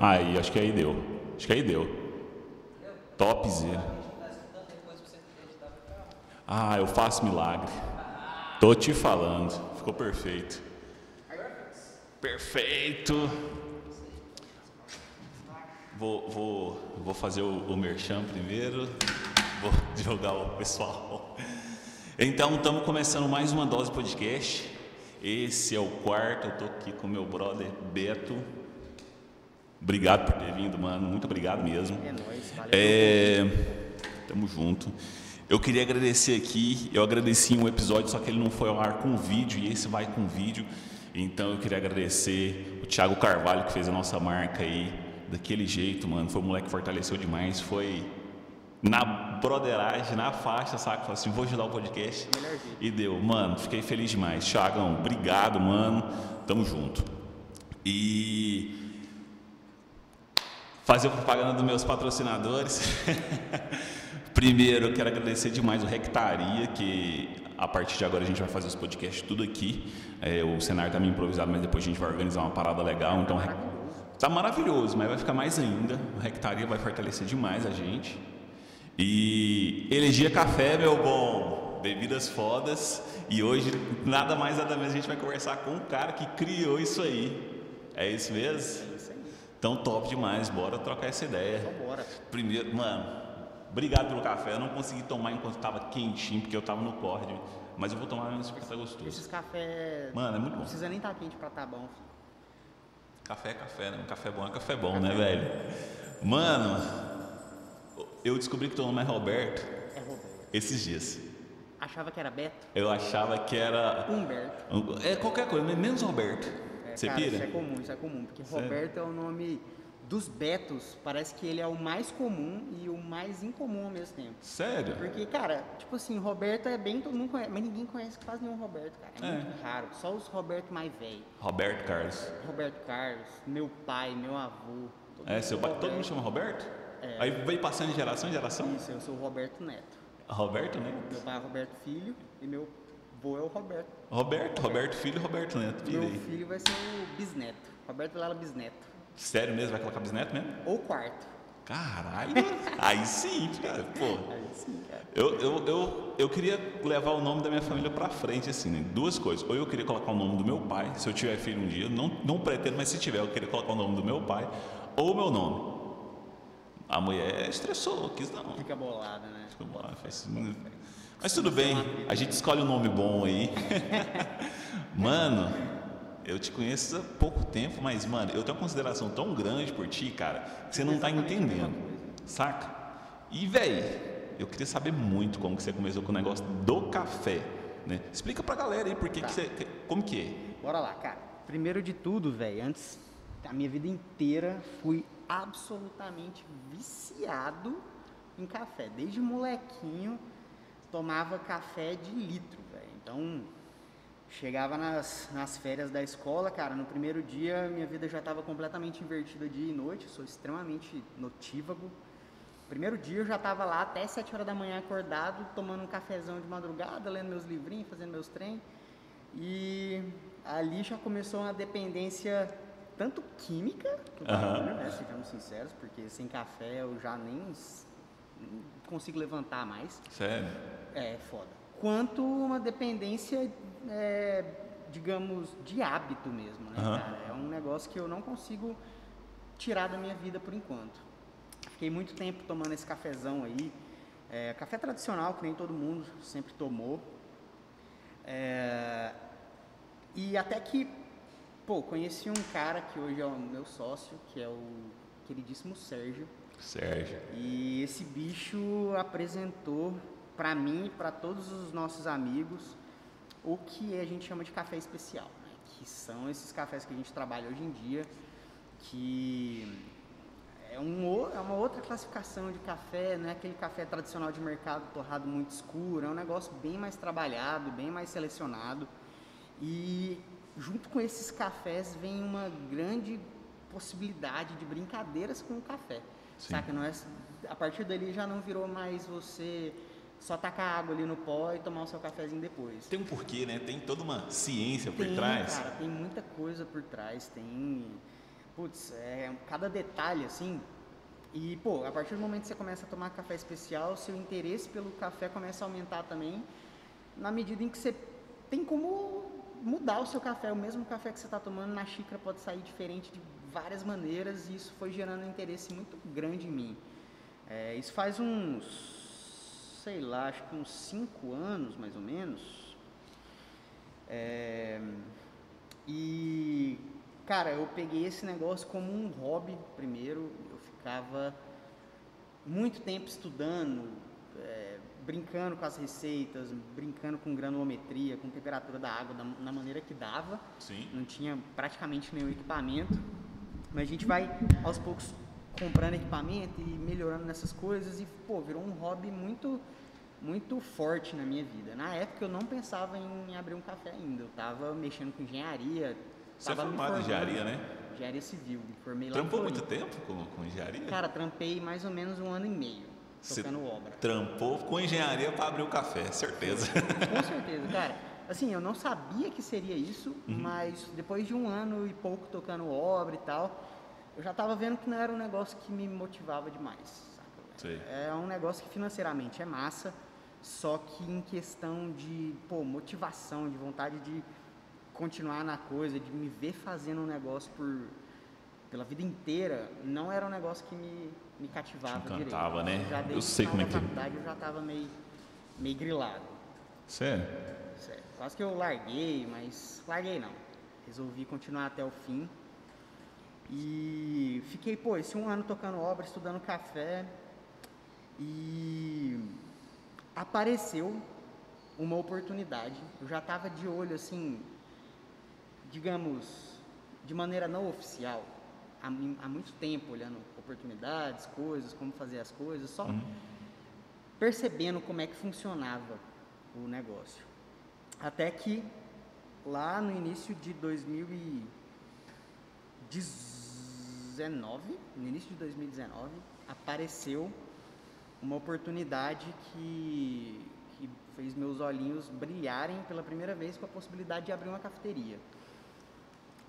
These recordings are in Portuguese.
Aí, acho que aí deu. Acho que aí deu. Topzera. Ah, eu faço milagre. Tô te falando. Ficou perfeito. Perfeito. Vou, vou, vou fazer o, o merchan primeiro. Vou divulgar o pessoal. Então, estamos começando mais uma dose podcast. Esse é o quarto. Eu tô aqui com meu brother Beto. Obrigado por ter vindo, mano. Muito obrigado mesmo. É nóis, valeu. É, tamo junto. Eu queria agradecer aqui, eu agradeci um episódio, só que ele não foi ao ar com vídeo, e esse vai com vídeo. Então eu queria agradecer o Thiago Carvalho, que fez a nossa marca aí, daquele jeito, mano. Foi um moleque que fortaleceu demais. Foi na broderagem, na faixa, saca? Falei assim, vou ajudar o podcast. E deu. Mano, fiquei feliz demais. Thiagão, obrigado, mano. Tamo junto. E fazer propaganda dos meus patrocinadores. Primeiro, eu quero agradecer demais o Rectaria, que a partir de agora a gente vai fazer os podcasts tudo aqui. É, o cenário tá meio improvisado, mas depois a gente vai organizar uma parada legal. Então, tá maravilhoso, mas vai ficar mais ainda. O Rectaria vai fortalecer demais a gente. E Elegia Café, meu bom, bebidas fodas. E hoje, nada mais nada menos, a gente vai conversar com o cara que criou isso aí. É isso mesmo? Então, top demais, bora trocar essa ideia. Então bora. Primeiro, mano, obrigado pelo café. Eu não consegui tomar enquanto estava quentinho, porque eu estava no corte. Mas eu vou tomar mesmo porque tá gostoso. Esses cafés. Mano, é muito Não bom. precisa nem estar quente pra tá bom. filho. Café é café, né? Um café bom é café bom, né, velho? Mano, eu descobri que teu nome é Roberto É Roberto. esses dias. Achava que era Beto? Eu achava que era. Humberto. É qualquer coisa, menos Roberto. Você cara, pira? Isso é comum, isso é comum. Porque Sério? Roberto é o nome dos Betos. Parece que ele é o mais comum e o mais incomum ao mesmo tempo. Sério? Porque, cara, tipo assim, Roberto é bem, todo mundo conhece, mas ninguém conhece quase nenhum Roberto, cara. É, É. muito raro. Só os Roberto mais velho. Roberto Carlos. Roberto Carlos, meu pai, meu avô. É, seu pai. Todo mundo chama Roberto? É. Aí veio passando de geração em geração? Isso, eu sou o Roberto Neto. Roberto, né? Meu pai é Roberto Filho e meu avô é o Roberto. Roberto, Roberto Filho e Roberto Neto. Meu Pirei. filho vai ser o bisneto. Roberto Lela Bisneto. Sério mesmo? Vai colocar bisneto mesmo? Ou quarto. Caralho! Aí sim, cara. Pô. Aí sim, cara. Eu, eu, eu, eu queria levar o nome da minha família pra frente, assim, né? Duas coisas. Ou eu queria colocar o nome do meu pai, se eu tiver filho um dia. Não, não pretendo, mas se tiver, eu queria colocar o nome do meu pai. Ou o meu nome. A mulher estressou, quis não. Fica bolada, né? Ficou lá, fez- Mas tudo bem, a gente escolhe um nome bom aí. mano, eu te conheço há pouco tempo, mas, mano, eu tenho uma consideração tão grande por ti, cara, que você não tá entendendo. Saca? E, velho, eu queria saber muito como que você começou com o negócio do café. Né? Explica pra galera aí por que, que você. Como que é? Bora lá, cara. Primeiro de tudo, velho, antes, a minha vida inteira fui absolutamente viciado em café. Desde molequinho, tomava café de litro, velho. Então, chegava nas, nas férias da escola, cara, no primeiro dia minha vida já estava completamente invertida dia e noite, sou extremamente notívago. Primeiro dia eu já estava lá até 7 horas da manhã acordado, tomando um cafezão de madrugada, lendo meus livrinhos, fazendo meus trem. E ali já começou uma dependência tanto química, bagulho, né, sejamos sinceros, porque sem café eu já nem consigo levantar mais. Sério? É foda. Quanto uma dependência, é, digamos, de hábito mesmo, né, Aham. cara? É um negócio que eu não consigo tirar da minha vida por enquanto. Fiquei muito tempo tomando esse cafezão aí. É, café tradicional, que nem todo mundo sempre tomou. É, e até que, pô, conheci um cara que hoje é o meu sócio, que é o queridíssimo Sérgio. Sérgio. E esse bicho apresentou para mim e para todos os nossos amigos o que a gente chama de café especial, né? que são esses cafés que a gente trabalha hoje em dia, que é, um, é uma outra classificação de café, não é aquele café tradicional de mercado torrado muito escuro, é um negócio bem mais trabalhado, bem mais selecionado. E junto com esses cafés vem uma grande possibilidade de brincadeiras com o café. Sim. Saca? Não é, a partir dali já não virou mais você só tacar água ali no pó e tomar o seu cafezinho depois. Tem um porquê, né? Tem toda uma ciência por Tem, trás. cara, tem muita coisa por trás. Tem. putz, é, cada detalhe, assim. E, pô, a partir do momento que você começa a tomar café especial, seu interesse pelo café começa a aumentar também, na medida em que você tem como mudar o seu café. O mesmo café que você está tomando na xícara pode sair diferente de várias maneiras e isso foi gerando um interesse muito grande em mim. É, isso faz uns, sei lá, acho que uns cinco anos mais ou menos. É, e, cara, eu peguei esse negócio como um hobby primeiro. Eu ficava muito tempo estudando, é, brincando com as receitas, brincando com granulometria, com temperatura da água, da, na maneira que dava. Sim. Não tinha praticamente nenhum equipamento. Mas a gente vai aos poucos comprando equipamento e melhorando nessas coisas e pô, virou um hobby muito muito forte na minha vida. Na época eu não pensava em abrir um café ainda. Eu estava mexendo com engenharia. Você é tava formado em engenharia, né? Engenharia civil. Me formei lá Trampou muito tempo com, com engenharia? Cara, trampei mais ou menos um ano e meio Você tocando obra. Trampou com engenharia para abrir o café, certeza. Com certeza, cara. Assim, eu não sabia que seria isso, Uhum. mas depois de um ano e pouco tocando obra e tal, eu já tava vendo que não era um negócio que me motivava demais. É um negócio que financeiramente é massa, só que em questão de, pô, motivação, de vontade de continuar na coisa, de me ver fazendo um negócio por pela vida inteira, não era um negócio que me, me cativava Te encantava, direito. né? Já Eu o sei como é que faculdade eu já tava meio, meio grilado. Sério? Sério. Quase que eu larguei, mas larguei não. Resolvi continuar até o fim. E fiquei, pô, esse um ano tocando obra, estudando café. E apareceu uma oportunidade. Eu já estava de olho, assim, digamos, de maneira não oficial, há, há muito tempo, olhando oportunidades, coisas, como fazer as coisas, só percebendo como é que funcionava o negócio. Até que lá no início de 2019, no início de 2019, apareceu uma oportunidade que, que fez meus olhinhos brilharem pela primeira vez com a possibilidade de abrir uma cafeteria.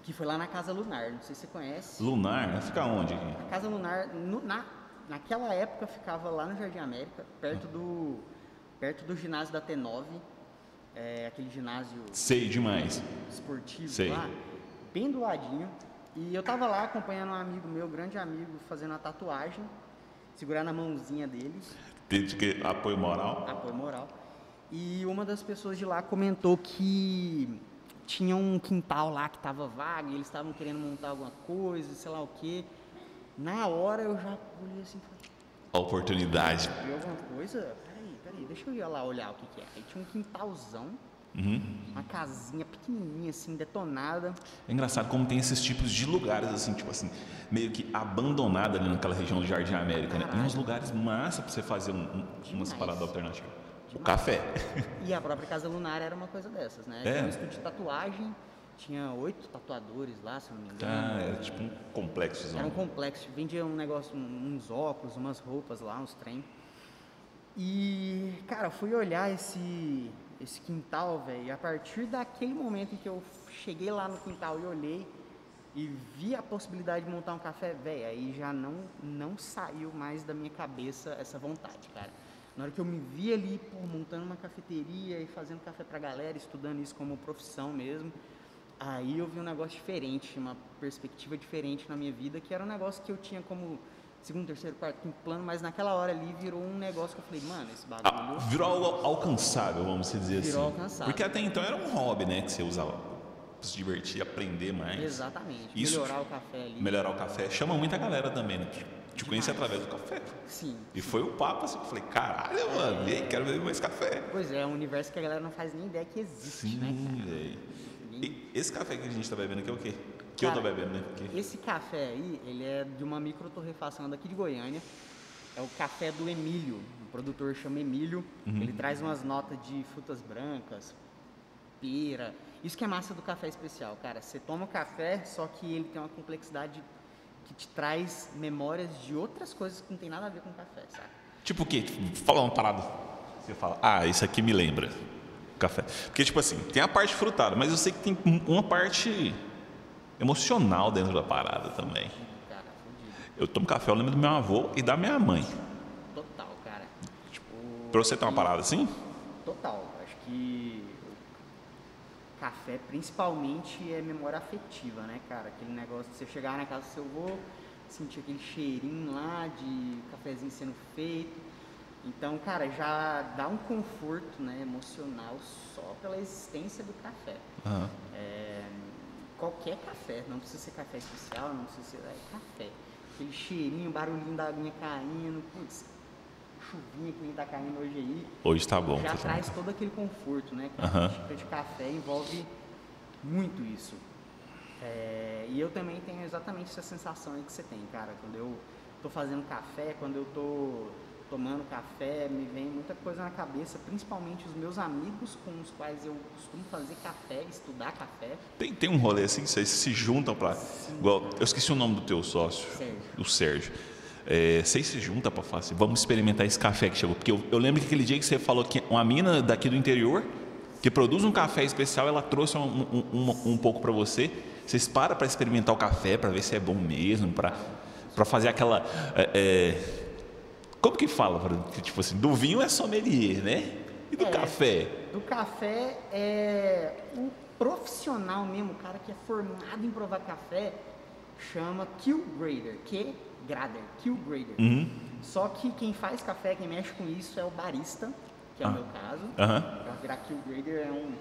Que foi lá na Casa Lunar, não sei se você conhece. Lunar, né? Fica onde? A Casa Lunar, no- na, naquela época, ficava lá no Jardim América, perto do, perto do ginásio da T9, é, aquele ginásio Sei demais. esportivo Sei. lá, bem do ladinho. E eu tava lá acompanhando um amigo meu, grande amigo, fazendo a tatuagem, segurando a mãozinha dele, Teve que apoio moral. apoio moral. E uma das pessoas de lá comentou que tinha um quintal lá que estava vago, e eles estavam querendo montar alguma coisa, sei lá o quê. Na hora eu já olhei assim e falei, A oportunidade. viu alguma coisa? Peraí, peraí, deixa eu ir lá olhar o que, que é. Aí tinha um quintalzão, Uhum. uma casinha pequenininha assim, detonada. É engraçado como tem esses tipos de lugares, assim, tipo assim, meio que abandonado ali naquela região do Jardim América, né? E uns lugares massa pra você fazer um, um, umas paradas alternativas. O Demais. café. E a própria Casa Lunar era uma coisa dessas, né? É? Tinha um estúdio de tatuagem, tinha oito tatuadores lá, se não me engano. Ah, era tipo um complexo. Era um complexo, vendia um negócio, uns óculos, umas roupas lá, uns trem. E, cara, eu fui olhar esse, esse quintal, velho, e a partir daquele momento em que eu cheguei lá no quintal e olhei e vi a possibilidade de montar um café, velho, aí já não, não saiu mais da minha cabeça essa vontade, cara. Na hora que eu me vi ali, pô, montando uma cafeteria e fazendo café pra galera, estudando isso como profissão mesmo, Aí eu vi um negócio diferente, uma perspectiva diferente na minha vida, que era um negócio que eu tinha como segundo, terceiro, quarto, quinto plano, mas naquela hora ali virou um negócio que eu falei, mano, esse Ah, bagulho. virou algo alcançável, vamos dizer Virou assim. alcançável. Porque até então era um hobby, né? Que você usava pra se divertir, aprender mais. Exatamente. Isso- melhorar o café ali. Melhorar o café. Chama muita galera também, né? Te conheci através do café. Sim. E foi o papo assim, eu falei, caralho, mano, e aí, quero beber mais café. Pois é, é um universo que a galera não faz nem ideia que existe, né, Sim, cara? velho. E esse café que a gente tá bebendo aqui é o quê? Que eu tô Cara, bebendo, né? Porque Esse café aí, ele é de uma micro torrefação daqui de Goiânia. É o café do Emílio. O produtor chama Emílio. Uhum. Ele traz umas notas de frutas brancas, pera. Isso que é massa do café especial, cara. Você toma o café, só que ele tem uma complexidade que te traz memórias de outras coisas que não tem nada a ver com o café, sabe? Tipo o quê? Tipo, Fala uma parada. Você fala, ah, isso aqui me lembra café. Porque, tipo assim, tem a parte frutada, mas eu sei que tem um- uma parte emocional dentro da parada também. Cara. Eu tomo café, eu lembro do meu avô e da minha mãe. Total, cara. Tipo, Pra você ter uma parada assim? Total. Acho que o café, principalmente, é memória afetiva, né, cara? Aquele negócio de você chegar na casa do seu avô, sentir aquele cheirinho lá de cafezinho sendo feito. Então, cara, já dá um conforto né, emocional só pela existência do café. Aham. É, qualquer café, não precisa ser café especial, não precisa ser é café. Aquele cheirinho, barulhinho da aguinha caindo, putz, chuvinha que nem tá caindo hoje aí, Hoje tá bom. já tá traz bom. todo aquele conforto, né? cara? Aham. A xícara de café envolve muito isso. É, e eu também tenho exatamente essa sensação aí que você tem, cara. Quando eu tô fazendo café, quando eu tô tomando café, me vem muita coisa na cabeça, principalmente os meus amigos com os quais eu costumo fazer café, estudar café. Tem, tem um rolê assim, vocês se juntam. Igual, eu esqueci o nome do teu sócio, Sérgio. o Sérgio. É, vocês se juntam pra falar assim, vamos experimentar esse café que chegou. Porque eu, eu lembro que aquele dia que você falou que uma mina daqui do interior, que produz um café especial, ela trouxe um, um, um, um pouco pra você. Vocês param pra experimentar o café, pra ver se é bom mesmo, pra fazer aquela. é, é, como que fala? Tipo assim, do vinho é sommelier, né? E do É. café? Do café é um profissional mesmo, o cara que é formado em provar café, chama Q Grader, Q Grader, Q Grader. Uhum. Só que quem faz café, quem mexe com isso é o barista, que é Ah. o meu caso. Aham. Pra virar Q Grader é um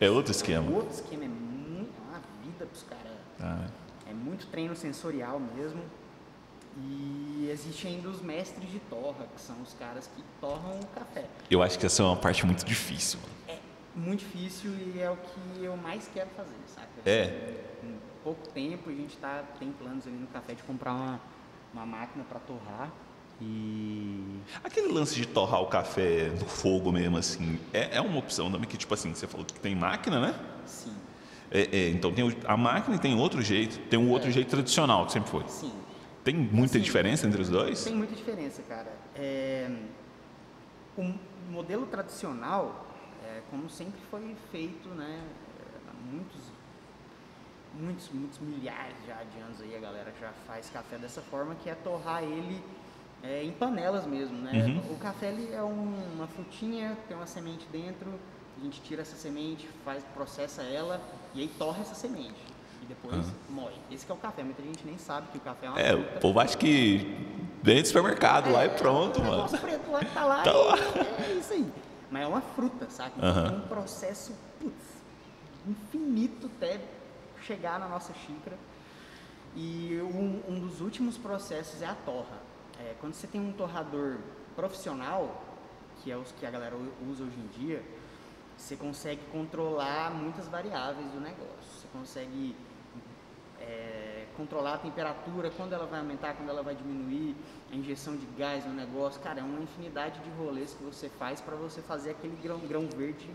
É outro esquema. outro esquema, é muito é uma vida pros caras. Ah, É muito treino sensorial mesmo. E existe ainda os mestres de torra, que são os caras que torram o café. eu acho que essa é uma parte muito difícil. É muito difícil e é o que eu mais quero fazer, saca? É. Em pouco tempo a gente tá, tem planos ali no café de comprar uma, uma máquina para torrar e Aquele lance de torrar o café no fogo mesmo, assim, é, é uma opção também que, tipo assim, você falou que tem máquina, né? sim, É, é, então tem a máquina e tem outro jeito, tem um outro jeito tradicional que sempre foi. sim, Tem muita Sim. diferença entre os dois? tem muita diferença, cara. É, o modelo tradicional, é, como sempre foi feito, né, é, há muitos, muitos, muitos milhares já de anos aí a galera já faz café dessa forma, que é torrar ele é, em panelas mesmo, né? Uhum. O café ele é um- uma frutinha, tem uma semente dentro, a gente tira essa semente, faz, processa ela e aí torra essa semente. E depois moe. Esse que é o café. Muita gente nem sabe que o café é uma É, o fruta. povo acha que vem do supermercado lá e pronto, o mano. negócio preto lá que tá lá. Tá e lá. É isso aí. Mas é uma fruta, saca? Então Aham. é um processo putz, infinito até chegar na nossa xícara. E um, um dos últimos processos é a torra. É, quando você tem um torrador profissional, que é os que a galera usa hoje em dia, você consegue controlar muitas variáveis do negócio. Você consegue é, controlar a temperatura, quando ela vai aumentar, quando ela vai diminuir, a injeção de gás no negócio. Cara, é uma infinidade de rolês que você faz para você fazer aquele grão, grão verde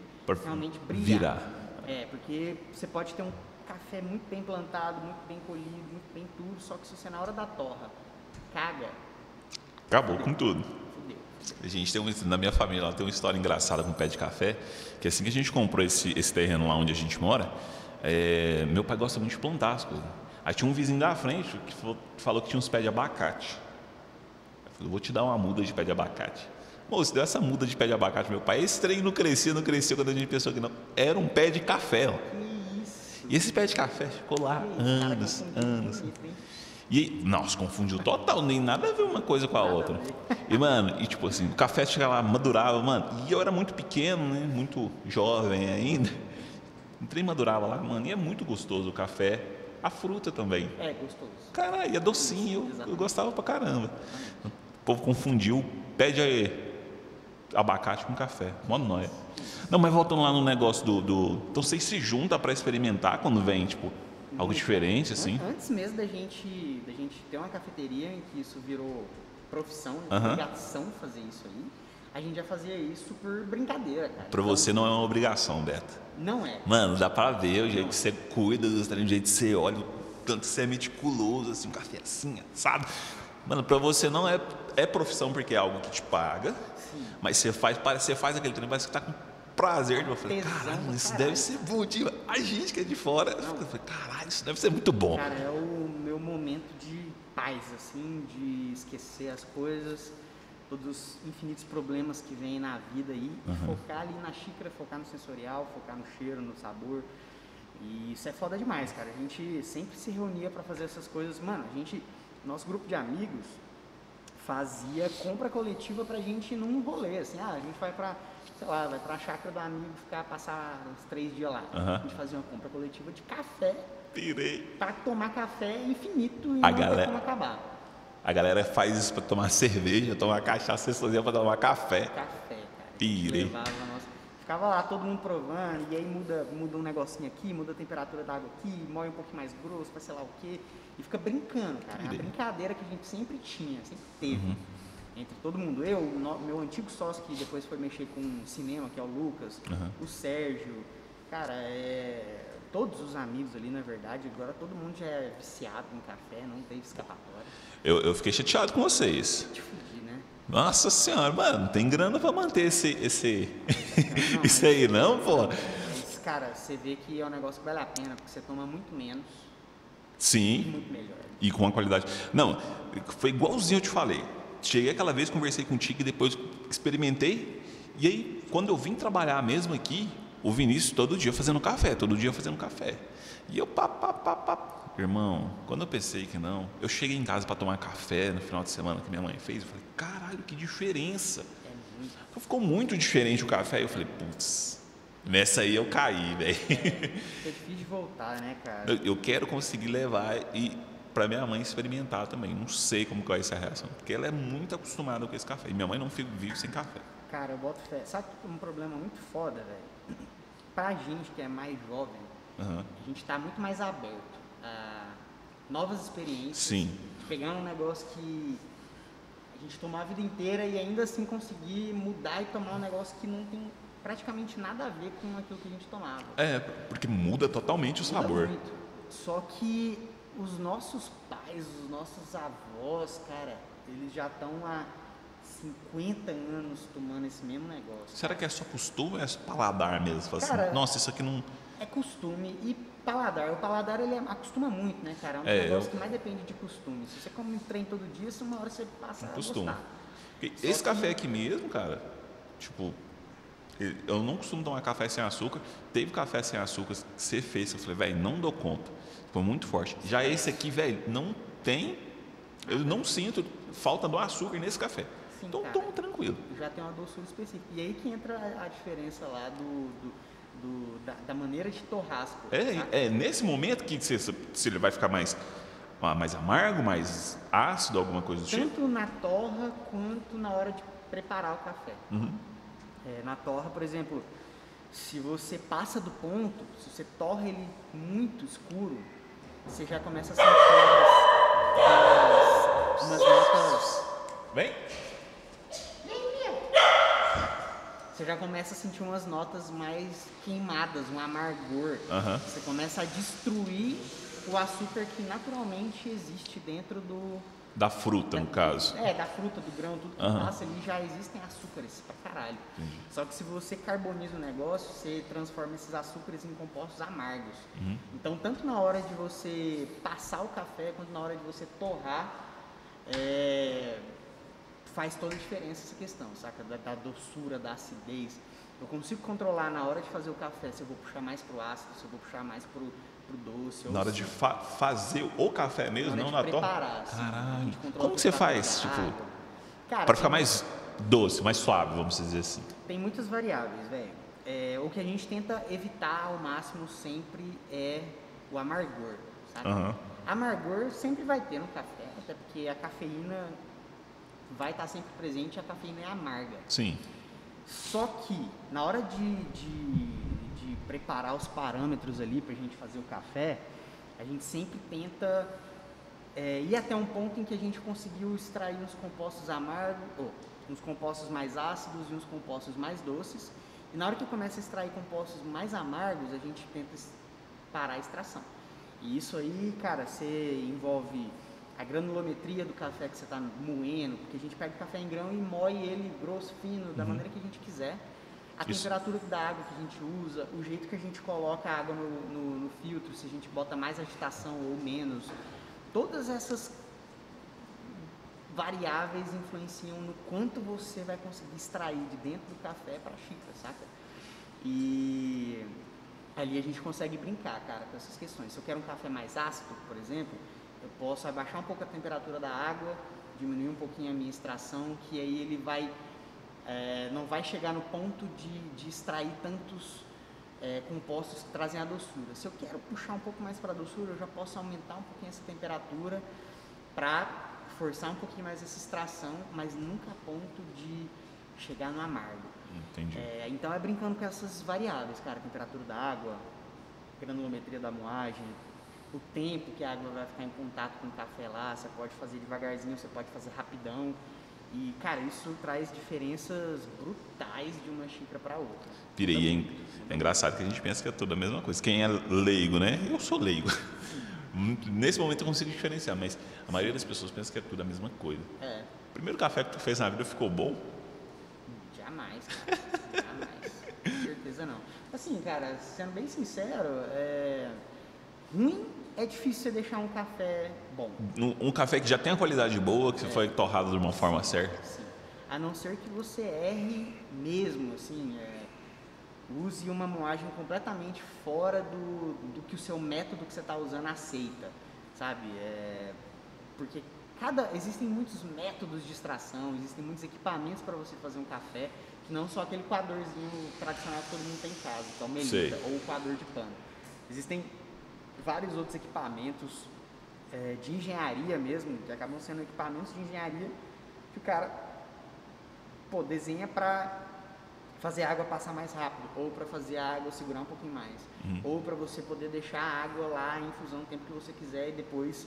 realmente brilhar. virar. É, porque você pode ter um café muito bem plantado, muito bem colhido, muito bem tudo, só que se você na hora da torra caga, Acabou com tudo. fudeu. A gente tem um, na minha família lá tem uma história engraçada com o pé de café, que assim que a gente comprou esse, esse terreno lá onde a gente mora, é, meu pai gosta muito de plantar as coisas. Aí tinha um vizinho da frente que falou, falou que tinha uns pés de abacate. Eu falei, vou te dar uma muda de pé de abacate. Moço, deu essa muda de pé de abacate, meu pai. Esse trem não crescia, não crescia quando a gente pensou que não. Era um pé de café, ó. E esse pé de café ficou lá anos, anos. E nossa, confundiu total, nem nada a ver uma coisa com a outra. E, mano, e tipo assim, o café chega lá, madurava, mano, e eu era muito pequeno, né? Muito jovem ainda. O trem madurava lá, mano, e é muito gostoso o café, a fruta também. É gostoso. Caralho, é docinho, eu, eu gostava pra caramba. O povo confundiu pé de abacate com café, mó nóia. Não, mas voltando lá no negócio do, do. Então vocês se juntam pra experimentar quando vem, tipo, algo diferente, assim? An- Antes mesmo da gente, da gente ter uma cafeteria em que isso virou profissão, Aham. obrigação fazer isso aí, a gente já fazia isso por brincadeira, cara. Pra Então, você não é uma obrigação, Beto. Não é. Mano, dá pra ver o jeito que você cuida dos treinos, o jeito que você olha, o tanto que você é meticuloso, assim, um café assim, sabe? Mano, pra você não é, é profissão porque é algo que te paga. Mas você faz, parece, você faz aquele treino, parece que tá com prazer. Eu falei, caralho, isso caralho." deve ser bom demais. A gente que é de fora. Eu falei, caralho, isso deve ser muito bom. Cara, é o meu momento de paz, assim, de esquecer as coisas, todos os infinitos problemas que vêm na vida aí, e focar ali na xícara, focar no sensorial, focar no cheiro, no sabor. E isso é foda demais, cara. A gente sempre se reunia pra fazer essas coisas. Mano, a gente, nosso grupo de amigos fazia compra coletiva pra gente ir num rolê, assim, ah, a gente vai pra, sei lá, vai pra chácara do amigo ficar, passar uns três dias lá. Aham. A gente fazia uma compra coletiva de café Pirei. para tomar café infinito e A não galera- como acabar. A galera faz isso pra tomar cerveja, tomar cachaça, vocês faziam pra tomar café. Café, cara. Pirei. Levava. Ficava lá todo mundo provando, e aí muda, muda um negocinho aqui, muda a temperatura da água aqui, moe um pouquinho mais grosso, faz sei lá o quê. E fica brincando, cara. É uma brincadeira que a gente sempre tinha, sempre teve. Uhum. Entre todo mundo. Eu, no- meu antigo sócio que depois foi mexer com cinema, que é o Lucas, Uhum. o Sérgio, cara, é. Todos os amigos ali, na verdade, agora todo mundo já é viciado em café, não teve escapatória. Eu, eu fiquei chateado com vocês. Nossa senhora, mano, não tem grana pra manter esse. esse... Não, isso aí não, pô. Mas, cara, você vê que é um negócio que vale a pena, porque você toma muito menos e Sim, muito melhor. e com uma qualidade. Não, foi igualzinho eu te falei. Cheguei aquela vez, conversei contigo e depois experimentei. E aí, quando eu vim trabalhar mesmo aqui, o Vinícius todo dia fazendo café, todo dia fazendo café. E eu pá, pá, pá, pá. Irmão, quando eu pensei que não, eu cheguei em casa para tomar café no final de semana que minha mãe fez, eu falei, caralho, que diferença. Muito. Ficou muito diferente o café. Eu falei, putz, nessa aí eu caí, velho. É difícil de voltar, né, cara? Eu, eu quero conseguir levar e para minha mãe experimentar também. Não sei como que vai ser a reação, porque ela é muito acostumada com esse café. E minha mãe não fica- vive sem café. Cara, eu boto fé. Sabe que um problema muito foda, velho? Pra gente que é mais jovem, Aham. a gente tá muito mais aberto a novas experiências. Sim. Pegar um negócio que a gente tomou a vida inteira e ainda assim conseguir mudar e tomar um negócio que não tem praticamente nada a ver com aquilo que a gente tomava. É, porque muda totalmente o Muda sabor. muito. Só que os nossos pais, os nossos avós, cara, eles já estão há 50 anos tomando esse mesmo negócio. Será que é só costume ou é só paladar mesmo? Assim, Cara, Nossa, isso aqui não. É costume e paladar. O paladar ele acostuma muito, né, cara? É um É, negócio eu- que mais depende de costume. Se você come um trem todo dia, se uma hora você passa a Costume. Esse café aqui mesmo, cara, tipo, eu não costumo tomar café sem açúcar. Teve café sem açúcar que você fez, eu falei, velho, não dou conta. Foi muito forte. Já esse aqui, velho, não tem. Eu não sinto falta do açúcar nesse café. Sim, então cara. tomo tranquilo. Já tem uma doçura específica. E aí que entra a diferença lá do- do- da, maneira de torrar as coisas. sabe? É, é nesse momento que você, se ele vai ficar mais, ah, mais amargo, mais ácido, alguma coisa do tipo. Tanto na torra quanto na hora de preparar o café. Uhum. É, na torra, por exemplo, se você passa do ponto, se você torra ele muito escuro, você já começa a sentir umas, umas notas. Vem? Você já começa a sentir umas notas mais queimadas, um amargor. Aham. Você começa a destruir o açúcar que naturalmente existe dentro do. Da fruta, no caso. É, da fruta, do grão, tudo que Aham. passa ali já existem açúcares pra caralho. Só que se você carboniza o negócio, você transforma esses açúcares em compostos amargos. Uhum. Então, tanto na hora de você passar o café, quanto na hora de você torrar, é, faz toda a diferença essa questão, saca? Da, da doçura, da acidez. Eu consigo controlar na hora de fazer o café se eu vou puxar mais pro ácido, se eu vou puxar mais pro, pro doce. ou Na hora de fa- fazer o café mesmo, na não na torta? assim, Caralho. Como que você faz, tipo, Para ficar mais doce, mais suave, vamos dizer assim. Tem muitas variáveis, velho. É, o que a gente tenta evitar ao máximo sempre é o amargor, sabe? Aham. Amargor sempre vai ter no café, até porque a cafeína vai estar sempre presente a cafeína é amarga. Sim. Só que na hora de, de, de preparar os parâmetros ali pra gente fazer o café, a gente sempre tenta é, ir até um ponto em que a gente conseguiu extrair uns compostos amargos, ou uns compostos mais ácidos e uns compostos mais doces. E na hora que começa a extrair compostos mais amargos, a gente tenta parar a extração. E isso aí, cara, você envolve a granulometria do café que você está moendo, porque a gente pega o café em grão e moe ele grosso, fino, da maneira que a gente quiser. A Isso. temperatura da água que a gente usa, o jeito que a gente coloca a água no, no- no filtro, se a gente bota mais agitação ou menos, todas essas variáveis influenciam no quanto você vai conseguir extrair de dentro do café para a xícara, saca? E ali a gente consegue brincar, cara, com essas questões. Se eu quero um café mais ácido, por exemplo, eu posso abaixar um pouco a temperatura da água, diminuir um pouquinho a minha extração, que aí ele vai é, não vai chegar no ponto de, de extrair tantos é, compostos que trazem a doçura. Se eu quero puxar um pouco mais para a doçura, eu já posso aumentar um pouquinho essa temperatura para forçar um pouquinho mais essa extração, mas nunca a ponto de chegar no amargo. Entendi. É, então é brincando com essas variáveis, cara, temperatura da água, granulometria da moagem, o tempo que a água vai ficar em contato com o café lá, você pode fazer devagarzinho, você pode fazer rapidão. E, cara, isso traz diferenças brutais de uma xícara para outra. Pirei, hein? É engraçado que a gente pensa que é tudo a mesma coisa. Quem é leigo, né? Eu sou leigo. Nesse momento eu consigo diferenciar, mas a maioria das pessoas pensa que é tudo a mesma coisa. É, O primeiro café que tu fez na vida ficou bom? jamais, cara. jamais. Com certeza não. Assim, cara, sendo bem sincero, é... ruim é difícil você deixar um café bom. Um, um café que já tem a qualidade boa, que foi torrado de uma forma certa. Assim, a não ser que você erre mesmo, assim, é, use uma moagem completamente fora do, do que o seu método que você está usando aceita, sabe? É, porque cada existem muitos métodos de extração, existem muitos equipamentos para você fazer um café, que não só aquele coadorzinho tradicional que todo mundo tem em casa, que é o melita ou o coador de pano. Existem vários outros equipamentos é, de engenharia mesmo, que acabam sendo equipamentos de engenharia que o cara pô, desenha para fazer a água passar mais rápido, ou para fazer a água segurar um pouquinho mais, ou para você poder deixar a água lá em infusão o tempo que você quiser e depois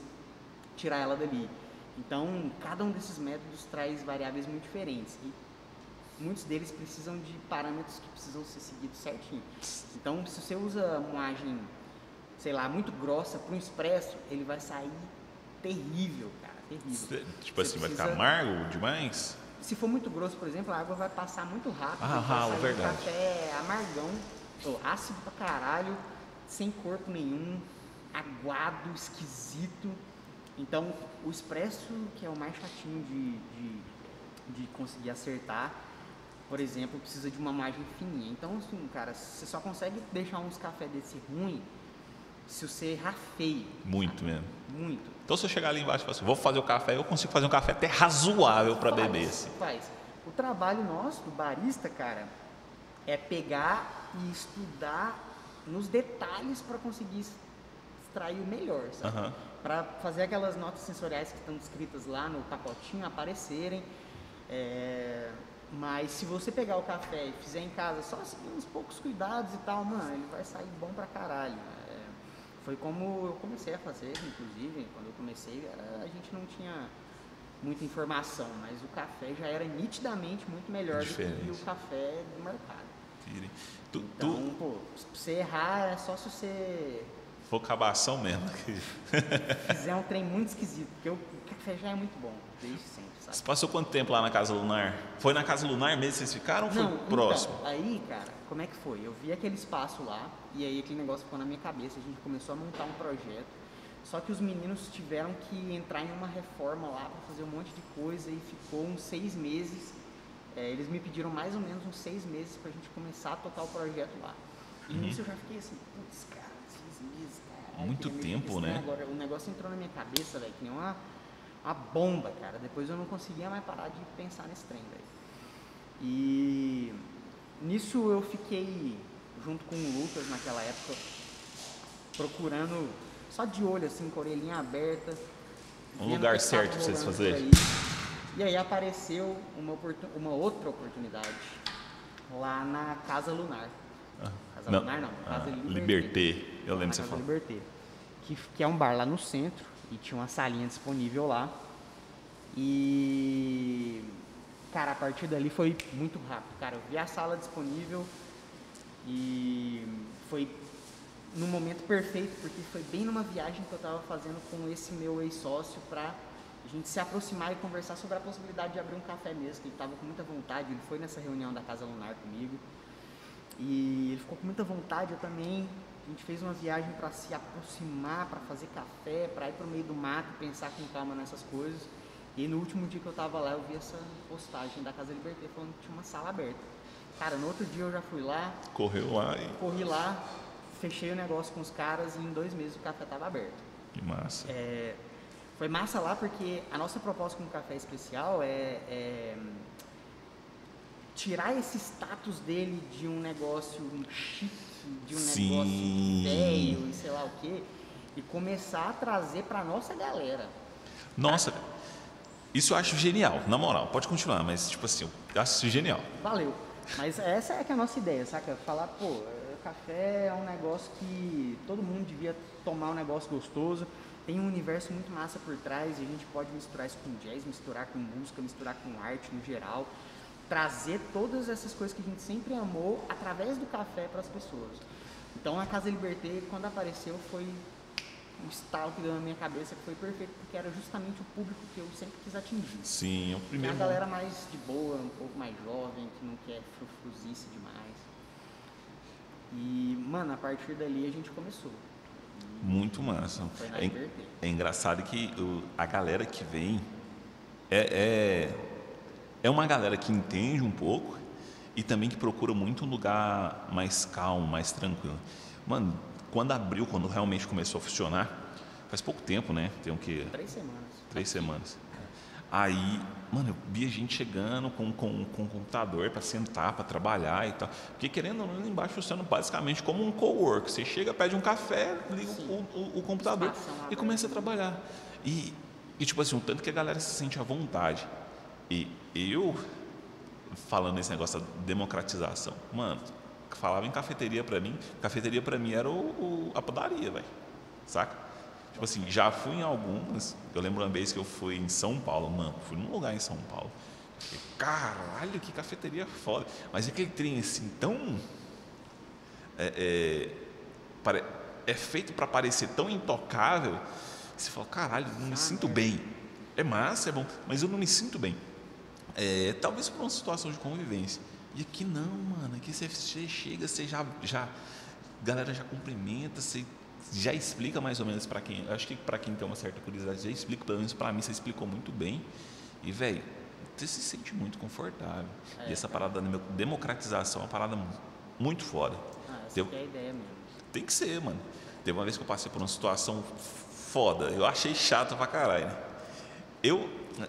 tirar ela dali. Então, cada um desses métodos traz variáveis muito diferentes e muitos deles precisam de parâmetros que precisam ser seguidos certinho. Então, se você usa moagem, sei lá, muito grossa para um expresso, ele vai sair terrível, cara, terrível. Tipo Você assim, vai ficar precisa- amargo demais? se for muito grosso, por exemplo, a água vai passar muito rápido. Ah, vai sair verdade. café amargão, ou ácido pra caralho, sem corpo nenhum, aguado, esquisito. Então, o expresso, que é o mais chatinho de, de, de conseguir acertar, por exemplo, precisa de uma margem fininha. Então, assim, cara, você só consegue deixar uns café desse ruim se você errar feio. Muito mesmo. Muito. Então se eu chegar ali embaixo e falar assim, vou fazer o café, eu consigo fazer um café até razoável para beber. Assim. Faz. O trabalho nosso, do barista, cara, é pegar e estudar nos detalhes para conseguir extrair o melhor, sabe? Para fazer aquelas notas sensoriais que estão escritas lá no pacotinho aparecerem. É, Mas se você pegar o café e fizer em casa só assim, uns poucos cuidados e tal, mano, ele vai sair bom pra caralho. É, Foi como eu comecei a fazer, inclusive, quando eu comecei, a gente não tinha muita informação, mas o café já era nitidamente muito melhor do que Diferente. o café do mercado. Tirem. Tu, Então, tu pô, pra você errar é só se você vocabação mesmo. fizer um trem muito esquisito, porque o café já é muito bom, desde sempre, sabe? Você passou quanto tempo lá na Casa Lunar? Foi na Casa Lunar mesmo que vocês ficaram ou foi Não, próximo? Então, aí, cara, como é que foi? Eu vi aquele espaço lá e aí aquele negócio ficou na minha cabeça. A gente começou a montar um projeto. Só que os meninos tiveram que entrar em uma reforma lá para fazer um monte de coisa e ficou uns seis meses. É, eles me pediram mais ou menos uns seis meses pra gente começar a tocar o projeto lá. E Uhum. nisso eu já fiquei assim, putz, cara. Muito queria mexer tempo, trem né? Agora, o negócio entrou na minha cabeça, velho, que nem uma, uma bomba, cara. Depois eu não conseguia mais parar de pensar nesse trem, velho. E nisso eu fiquei junto com o Lucas naquela época, procurando só de olho, assim, com a orelhinha aberta. Um lugar certo pra vocês fazerem. E aí apareceu uma, uma outra oportunidade lá na Casa Lunar. Casa Lunar não, Casa Ah, Liberté. Liberté. Eu lembro que você Casa falou. Liberté, que, que é um bar lá no centro e tinha uma salinha disponível lá. E cara, a partir dali foi muito rápido, cara. Eu vi a sala disponível e foi no momento perfeito, porque foi bem numa viagem que eu tava fazendo com esse meu ex-sócio pra a gente se aproximar e conversar sobre a possibilidade de abrir um café mesmo, que ele tava com muita vontade, ele foi nessa reunião da Casa Lunar comigo. E ele ficou com muita vontade, eu também. A gente fez uma viagem para se aproximar, para fazer café, para ir para o meio do mato, pensar com calma nessas coisas. E no último dia que eu tava lá, eu vi essa postagem da Casa Liberté falando que tinha uma sala aberta. Cara, no outro dia eu já fui lá, Correu lá e. corri lá, fechei o negócio com os caras e em dois meses o café tava aberto. Que massa. É, foi massa lá porque a nossa proposta com o café especial é, é tirar esse status dele de um negócio chique, de um Sim. negócio velho e sei lá o quê, e começar a trazer pra nossa galera. Nossa, isso eu acho genial, na moral. Pode continuar, mas tipo assim, eu acho isso genial. Valeu. Mas essa é que é a nossa ideia, saca? Falar, pô, café é um negócio que todo mundo devia tomar um negócio gostoso. Tem um universo muito massa por trás e a gente pode misturar isso com jazz, misturar com música, misturar com arte no geral. Trazer todas essas coisas que a gente sempre amou através do café para as pessoas. Então a Casa Liberté, quando apareceu, foi um estalo que deu na minha cabeça que foi perfeito, porque era justamente o público que eu sempre quis atingir. Sim, é o Tem a primeiro. galera mais de boa, um pouco mais jovem, que não quer frufruzice demais. E, mano, a partir dali a gente começou. Muito massa. Foi na É, Liberté. é engraçado que o- a galera que vem é, é, é uma galera que entende um pouco e também que procura muito um lugar mais calmo, mais tranquilo. Mano, quando abriu, quando realmente começou a funcionar, faz pouco tempo, né? Tem o quê? Três semanas. Três semanas. Aí, mano, eu via gente chegando com, com, com um computador para sentar, para trabalhar e tal. Porque querendo ou não, lá embaixo funciona basicamente como um cowork. Você chega, pede um café, liga o, o, o computador Espação e começa a trabalhar. E, e, tipo assim, o tanto que a galera se sente à vontade. E eu, falando nesse negócio da democratização, mano, falava em cafeteria para mim, cafeteria para mim era o, o- a padaria, velho. Saca? Tipo assim, já fui em algumas. Eu lembro uma vez que eu fui em São Paulo, mano, fui num lugar em São Paulo. Fiquei, Caralho, que cafeteria foda. Mas aquele trem assim, tão. É, é, é feito para parecer tão intocável. Você fala, caralho, não me sinto bem. É massa, é bom, mas eu não me sinto bem. É, talvez por uma situação de convivência. E aqui não, mano. Aqui você, chega, você já, já. Galera já cumprimenta, você já explica mais ou menos para quem. Acho que para quem tem uma certa curiosidade, já explica, pelo menos para mim, você explicou muito bem. E, velho, você se sente muito confortável. e essa parada da demo- democratização é uma parada muito foda. Ah, essa Deu- que é a ideia mesmo. Tem que ser, mano. Teve uma vez que eu passei por uma situação foda. Eu achei chato pra caralho. né? Eu,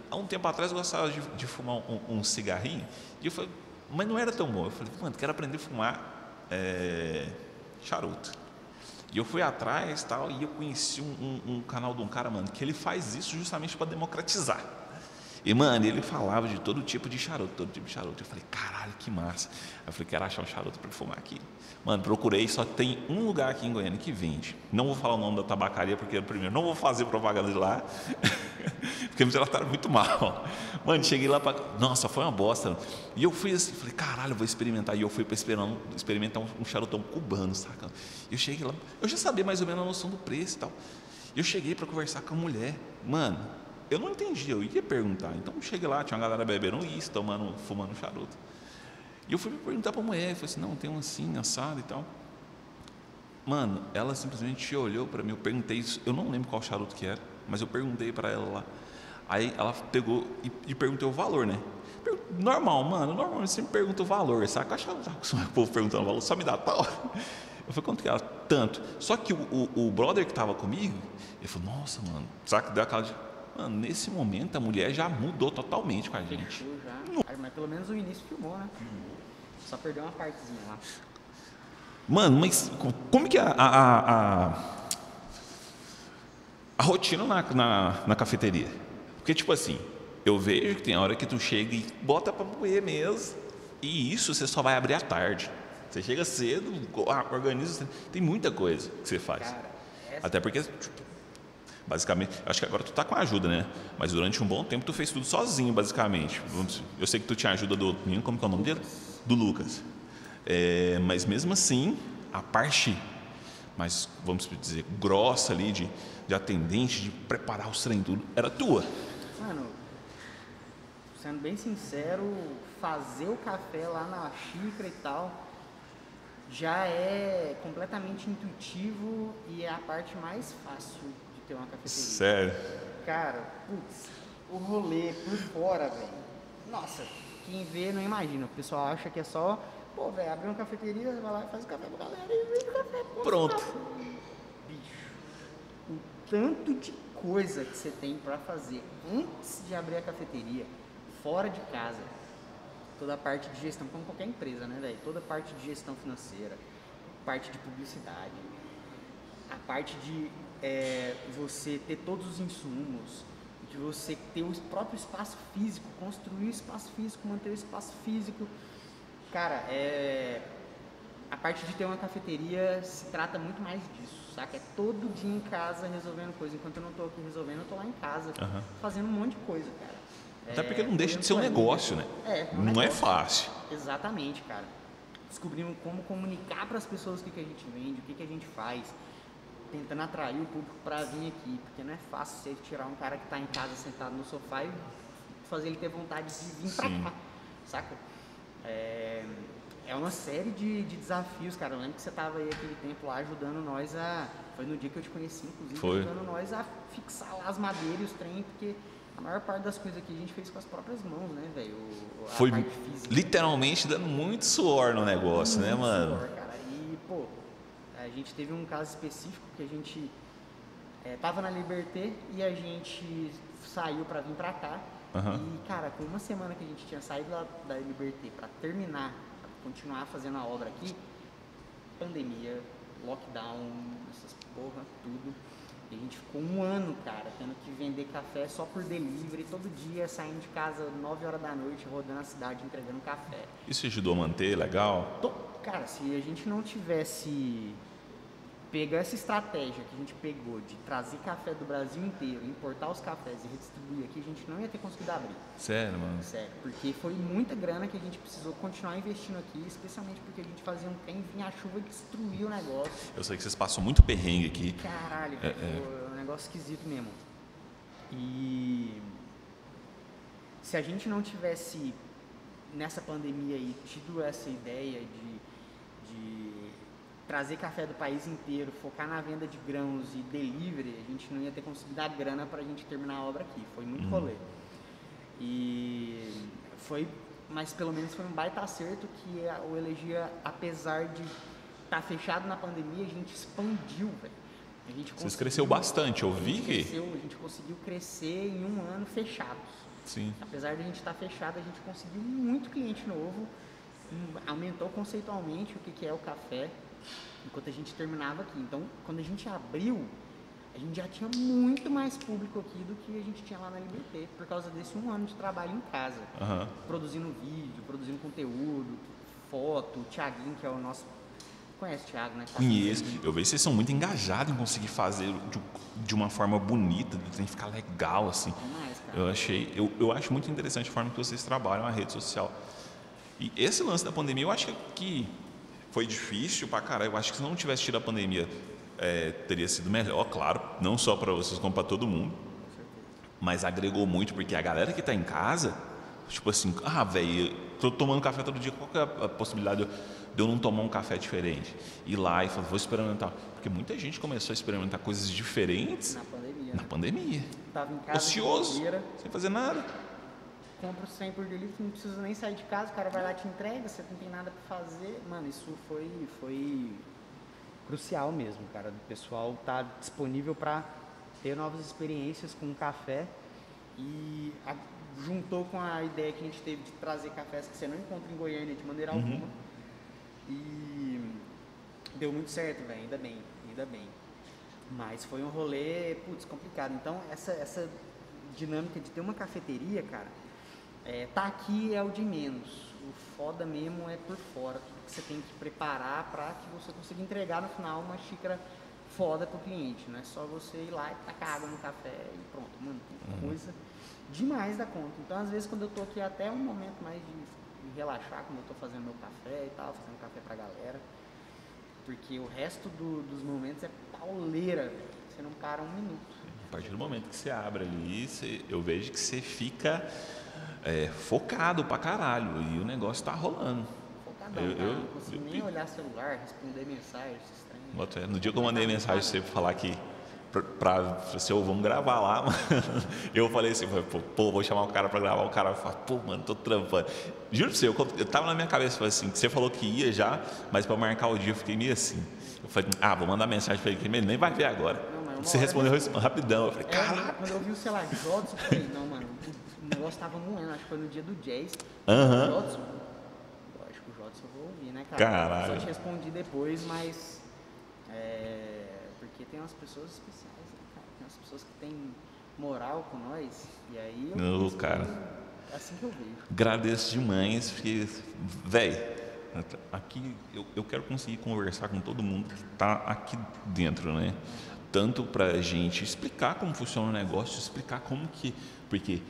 há um tempo atrás, eu gostava de, de fumar um, um cigarrinho. E eu falei, mas não era tão bom. Eu falei, mano, quero aprender a fumar é, charuto. E eu fui atrás tal, e eu conheci um, um- um canal de um cara, mano, que ele faz isso justamente para democratizar. E, mano, ele falava de todo tipo de charuto, todo tipo de charuto. Eu falei, caralho, que massa. Eu falei, quero achar um charuto para fumar aqui. Mano, procurei, só tem um lugar aqui em Goiânia que vende. Não vou falar o nome da tabacaria, porque, primeiro, não vou fazer propaganda de lá, porque me trataram muito mal. Mano, cheguei lá para. Nossa, foi uma bosta. E eu fui assim, falei, caralho, vou experimentar. E eu fui para experimentar um, charutão cubano, saca? Eu cheguei lá, eu já sabia mais ou menos a noção do preço e tal. Eu cheguei para conversar com a mulher. Mano, eu não entendi, eu ia perguntar. Então eu cheguei lá, tinha uma galera bebendo isso, tomando, fumando charuto. E eu fui perguntar para a mulher, falei assim, não, tem um assim, assado e tal. Mano, ela simplesmente olhou para mim, eu perguntei isso, eu não lembro qual charuto que era, mas eu perguntei para ela lá. Aí ela pegou e, e perguntou o valor, né? Normal, mano, normalmente sempre pergunta o valor, saca? Eu achava que o povo perguntando o valor, só me dá tal. Eu falei, quanto que era? Tanto. Só que o, o, o brother que tava comigo, ele falou, nossa, mano, saca? Deu aquela de. Mano, nesse momento a mulher já mudou totalmente com a gente. Já. Ah, Mas pelo menos o início filmou, né? Só perdeu uma partezinha lá. Mano, mas co- como que é a, a, a, a rotina na, na, na cafeteria? Porque, tipo assim, eu vejo que tem hora que tu chega e bota pra moer mesmo, e isso você só vai abrir à tarde. Você chega cedo, ah, organiza, tem muita coisa que você faz. Cara, essa Até porque, tipo, basicamente, acho que agora tu tá com ajuda, né? Mas durante um bom tempo tu fez tudo sozinho, basicamente. Eu sei que tu tinha ajuda do outro menino, como que é o nome dele? Do Lucas. É, mas mesmo assim, a parte mais, vamos dizer, grossa ali de, de atendente, de preparar os trem tudo, era tua. Sendo bem sincero, fazer o café lá na xícara e tal, já é completamente intuitivo e é a parte mais fácil de ter uma cafeteria. Sério? Cara, putz, o rolê por fora, velho. Nossa, quem vê não imagina. O pessoal acha que é só, pô, velho, abrir uma cafeteria, vai lá e faz o café pra galera e vende o café. Pô, Pronto. tá. Bicho, o tanto de coisa que você tem pra fazer antes de abrir a cafeteria, fora de casa, toda a parte de gestão, como qualquer empresa, né, velho? Toda a parte de gestão financeira, parte de publicidade, a parte de é, você ter todos os insumos, de você ter o próprio espaço físico, construir o espaço físico, manter o espaço físico. Cara, é, a parte de ter uma cafeteria se trata muito mais disso, saca? É todo dia em casa resolvendo coisa. Enquanto eu não tô aqui resolvendo, eu tô lá em casa Aham. fazendo um monte de coisa, cara. Até É, porque não deixa de ser um negócio, né? É, um Não é negócio. fácil. Exatamente, cara. Descobrimos como comunicar para as pessoas o que, que a gente vende, o que, que a gente faz, tentando atrair o público para vir aqui, porque não é fácil você tirar um cara que está em casa sentado no sofá e fazer ele ter vontade de vir para cá, saca? É, é uma série de, de desafios, cara. Eu lembro que você tava aí aquele tempo lá ajudando nós a. Foi no dia que eu te conheci, inclusive, Foi. ajudando nós a fixar lá as madeiras e os trem, porque a maior parte das coisas aqui a gente fez com as próprias mãos, né, velho? Foi literalmente dando muito suor no negócio, né, Muito mano? suor, cara. E, pô, a gente teve um caso específico que a gente é, tava na Liberté e a gente saiu pra vir pra cá. Aham. E, cara, com uma semana que a gente tinha saído lá da Liberté pra terminar, pra continuar fazendo a obra aqui, pandemia, lockdown, essas porra, tudo. E a gente ficou um ano, cara, tendo que vender café só por delivery, todo dia saindo de casa 9 horas da noite, rodando a cidade, entregando café. Isso ajudou a manter, legal? Cara, se a gente não tivesse pego essa estratégia que a gente pegou de trazer café do Brasil inteiro, importar os cafés e redistribuir aqui, a gente não ia ter conseguido abrir. Sério, mano. Sério, porque foi muita grana que a gente precisou continuar investindo aqui, especialmente porque a gente fazia um trem, vinha a chuva e destruía o negócio. Eu sei que vocês passam muito perrengue aqui. Caralho, velho, foi um negócio esquisito mesmo. E se a gente não tivesse nessa pandemia aí tido essa ideia de, de trazer café do país inteiro, focar na venda de grãos e delivery, a gente não ia ter conseguido dar grana pra gente terminar a obra aqui. Foi muito rolê. E foi, mas pelo menos foi um baita acerto que a- o Elegia, apesar de estar fechado na pandemia, a gente expandiu, velho. A gente Vocês cresceu bastante, eu a vi que. cresceu, a gente conseguiu crescer em um ano fechados. Sim. Apesar de a gente estar fechado, a gente conseguiu muito cliente novo, aumentou conceitualmente o que, que é o café, enquanto a gente terminava aqui. Então, quando a gente abriu, a gente já tinha muito mais público aqui do que a gente tinha lá na Liberté, por causa desse um ano de trabalho em casa, Aham. produzindo vídeo, produzindo conteúdo, foto, o Thiaguinho, que é o nosso... Conhece o Thiago, né? tá Conheço. Eu vejo que vocês são muito engajados em conseguir fazer de, de uma forma bonita, tem que ficar legal, assim. Demais. Eu achei, eu, eu acho muito interessante a forma que vocês trabalham a rede social. E esse lance da pandemia, eu acho que foi difícil pra caralho. Eu acho que se não tivesse tido a pandemia, é, teria sido melhor, claro, não só para vocês, como para todo mundo. Mas agregou muito, porque a galera que tá em casa, tipo assim, ah, velho, tô tomando café todo dia, qual que é a possibilidade de eu, não tomar um café diferente? Ir lá e falar, vou experimentar. Porque muita gente começou a experimentar coisas diferentes Na pandemia. na né? pandemia. Tava em casa Ocioso, sem fazer nada. Compra o 100 por delivery, não precisa nem sair de casa, o cara vai lá e te entrega, você não tem nada pra fazer. Mano, isso foi, foi crucial mesmo, cara. O pessoal tá disponível pra ter novas experiências com o café e a- juntou com a ideia que a gente teve de trazer cafés que você não encontra em Goiânia de maneira alguma. E deu muito certo, velho, ainda bem, ainda bem. Mas foi um rolê, putz, complicado. Então, essa, essa dinâmica de ter uma cafeteria, cara, é, tá aqui é o de menos. O foda mesmo é por fora, tudo que você tem que preparar para que você consiga entregar no final uma xícara foda pro cliente. Não é só você ir lá e tacar água no café e pronto. Mano, tem coisa demais da conta. Então, às vezes, quando eu tô aqui, é até um momento mais de, de relaxar, quando eu tô fazendo meu café e tal, fazendo café pra galera. Porque o resto do- dos momentos é pauleira. Você não para um minuto. A partir do momento que você abre ali, você- eu vejo que você fica é, focado pra caralho e o negócio tá rolando. Viciadão, Eu- cara. eu- não consigo nem olhar celular, responder mensagem, fé. No dia que eu mandei mensagem pra você falar que. Pra, você, ô, vamos gravar lá, mano. Eu falei assim, pô, pô, vou chamar o cara pra gravar. O cara fala, pô, mano, tô trampando. Juro pra você, eu, eu tava na minha cabeça, assim, você falou que ia já, mas pra marcar o dia eu fiquei meio assim. Eu falei, ah, vou mandar mensagem pra ele, que ele nem vai ver agora. Você respondeu rapidão. Eu falei, É, caralho. quando eu vi o celular Jodson, eu falei, não, mano, o negócio tava moendo, acho que foi no dia do Jazz. Aham. Jodson, lógico, o Jodson eu vou ouvir, né, cara? Caralho. Só te respondi depois, mas. É. Porque tem umas pessoas especiais, né, cara? Tem umas pessoas que têm moral com nós, e aí eu. Cara. Assim que eu vejo. Agradeço demais, porque, velho, aqui eu, eu quero conseguir conversar com todo mundo que está aqui dentro, né? Tanto para a gente explicar como funciona o negócio, explicar como que. Porque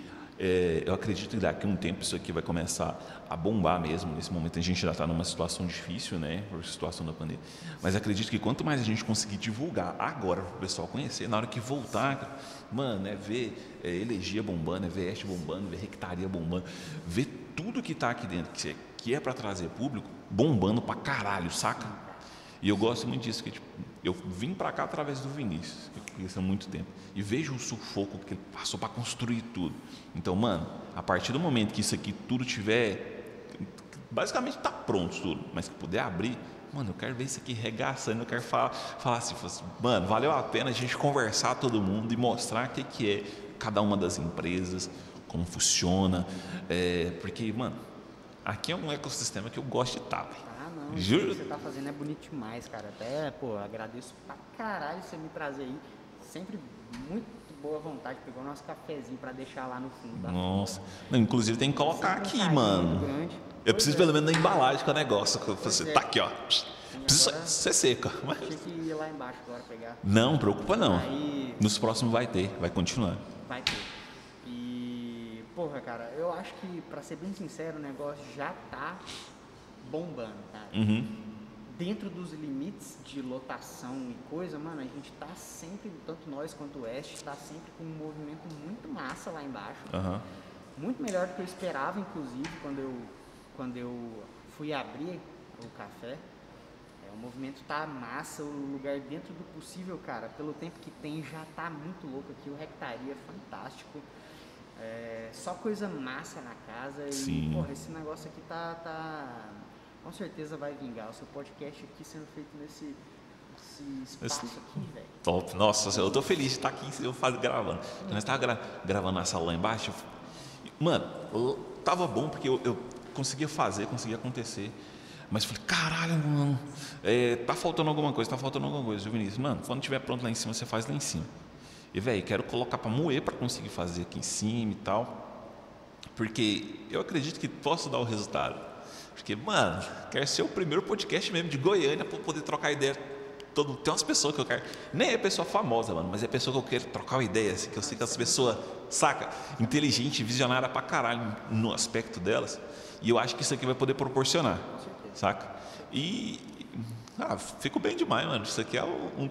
é, eu acredito que daqui a um tempo isso aqui vai começar a bombar mesmo. Nesse momento a gente já está numa situação difícil, né? Por situação da pandemia. Mas acredito que quanto mais a gente conseguir divulgar agora para o pessoal conhecer, na hora que voltar, mano, é ver é, elegia bombando, é ver este bombando, ver rectaria bombando, ver tudo que está aqui dentro, que é, que é para trazer público, bombando pra caralho, saca? E eu gosto muito disso, que tipo, eu vim para cá através do Vinícius, que eu conheço há muito tempo, e vejo o sufoco que ele passou para construir tudo. Então, mano, a partir do momento que isso aqui tudo tiver, basicamente está pronto tudo, mas que puder abrir, mano, eu quero ver isso aqui regaçando, eu quero falar, falar assim, assim, mano, valeu a pena a gente conversar todo mundo e mostrar o que, que é cada uma das empresas, como funciona, é, porque, mano, aqui é um ecossistema que eu gosto de estar, velho. Não, Juro. isso que você tá fazendo é bonito demais, cara. Até, pô, agradeço pra caralho você me trazer aí. Sempre muito boa vontade. Pegou nosso cafezinho pra deixar lá no fundo. da Nossa. Não, inclusive tem que colocar um aqui, carinho mano. grande. Eu Pois preciso é. pelo menos da embalagem com o negócio. Que você é. tá aqui, ó. Precisa ser seca. Mas... Tinha que ir lá embaixo agora pegar. Não, preocupa não. Aí Nos próximos vai ter, vai continuar. vai ter. E, porra, cara, eu acho que, pra ser bem sincero, o negócio já tá bombando, cara. Uhum. Dentro dos limites de lotação e coisa, mano, a gente tá sempre, tanto nós quanto o Oeste, tá sempre com um movimento muito massa lá embaixo. Aham. Muito melhor do que eu esperava, inclusive, quando eu, quando eu fui abrir o café. É, o movimento tá massa, o lugar dentro do possível, cara. Pelo tempo que tem, já tá muito louco aqui. O Rectaria é fantástico. É, só coisa massa na casa. E, Sim. porra, esse negócio aqui tá, tá. Com certeza vai vingar. O seu podcast aqui sendo feito nesse, espaço Esse- aqui, velho. Top. Nossa, eu tô feliz de estar aqui eu faz, gravando. Nós tava gra- gravando na sala lá embaixo. Mano, tava bom porque eu, eu conseguia fazer, conseguia acontecer. Mas falei, caralho, mano, é, tá faltando alguma coisa, tá faltando alguma coisa. O Vinícius, mano, quando tiver pronto lá em cima, você faz lá em cima. E, velho, quero colocar pra moer pra conseguir fazer aqui em cima e tal. Porque eu acredito que posso dar o resultado. Porque, mano, quero ser o primeiro podcast mesmo de Goiânia para poder trocar ideia. Todo, tem umas pessoas que eu quero. Nem é pessoa famosa, mano, mas é pessoa que eu quero trocar uma ideia. Assim, que eu sei que as pessoas, saca? Inteligente, visionária pra caralho no aspecto delas. E eu acho que isso aqui vai poder proporcionar. Saca? E. Ah, fico bem demais, mano. Isso aqui é um.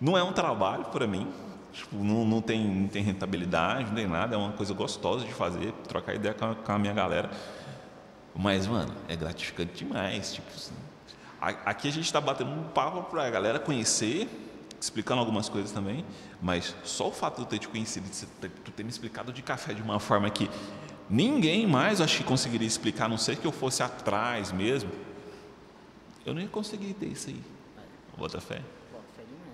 Não é um trabalho para mim. Tipo, não, não, tem, não tem rentabilidade, não tem nada. É uma coisa gostosa de fazer, trocar ideia com a, com a minha galera. Mas, mano, é gratificante demais. Tipo, assim, aqui a gente está batendo um papo para a galera conhecer, explicando algumas coisas também. Mas só o fato de eu ter te conhecido, de tu ter me explicado de café de uma forma que ninguém mais acho que conseguiria explicar, a não ser que eu fosse atrás mesmo. Eu não ia conseguir ter isso aí. Bota fé.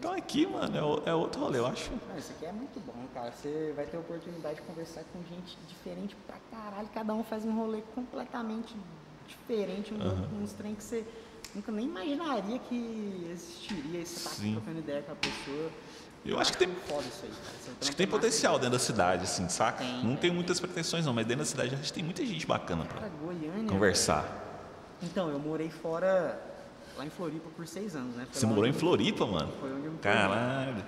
Então aqui, mano, é, é outro rolê, eu acho. Não, isso aqui é muito bom, cara. Você vai ter a oportunidade de conversar com gente diferente pra caralho. Cada um faz um rolê completamente diferente, um outro, uns trem que você nunca nem imaginaria que existiria. E você tá trocando ideia com a pessoa. Eu acho que tem- aí. Seu Acho que tem é potencial dentro da cidade, assim, saca? Tem, não tem, muitas pretensões, não, mas dentro da cidade a gente tem muita gente bacana Cara, pra Goiânia. conversar. Então, eu morei fora, lá em Floripa, por seis anos, né? Foi Você morou em onde eu- Floripa, mano? Foi onde eu me formei. Caralho.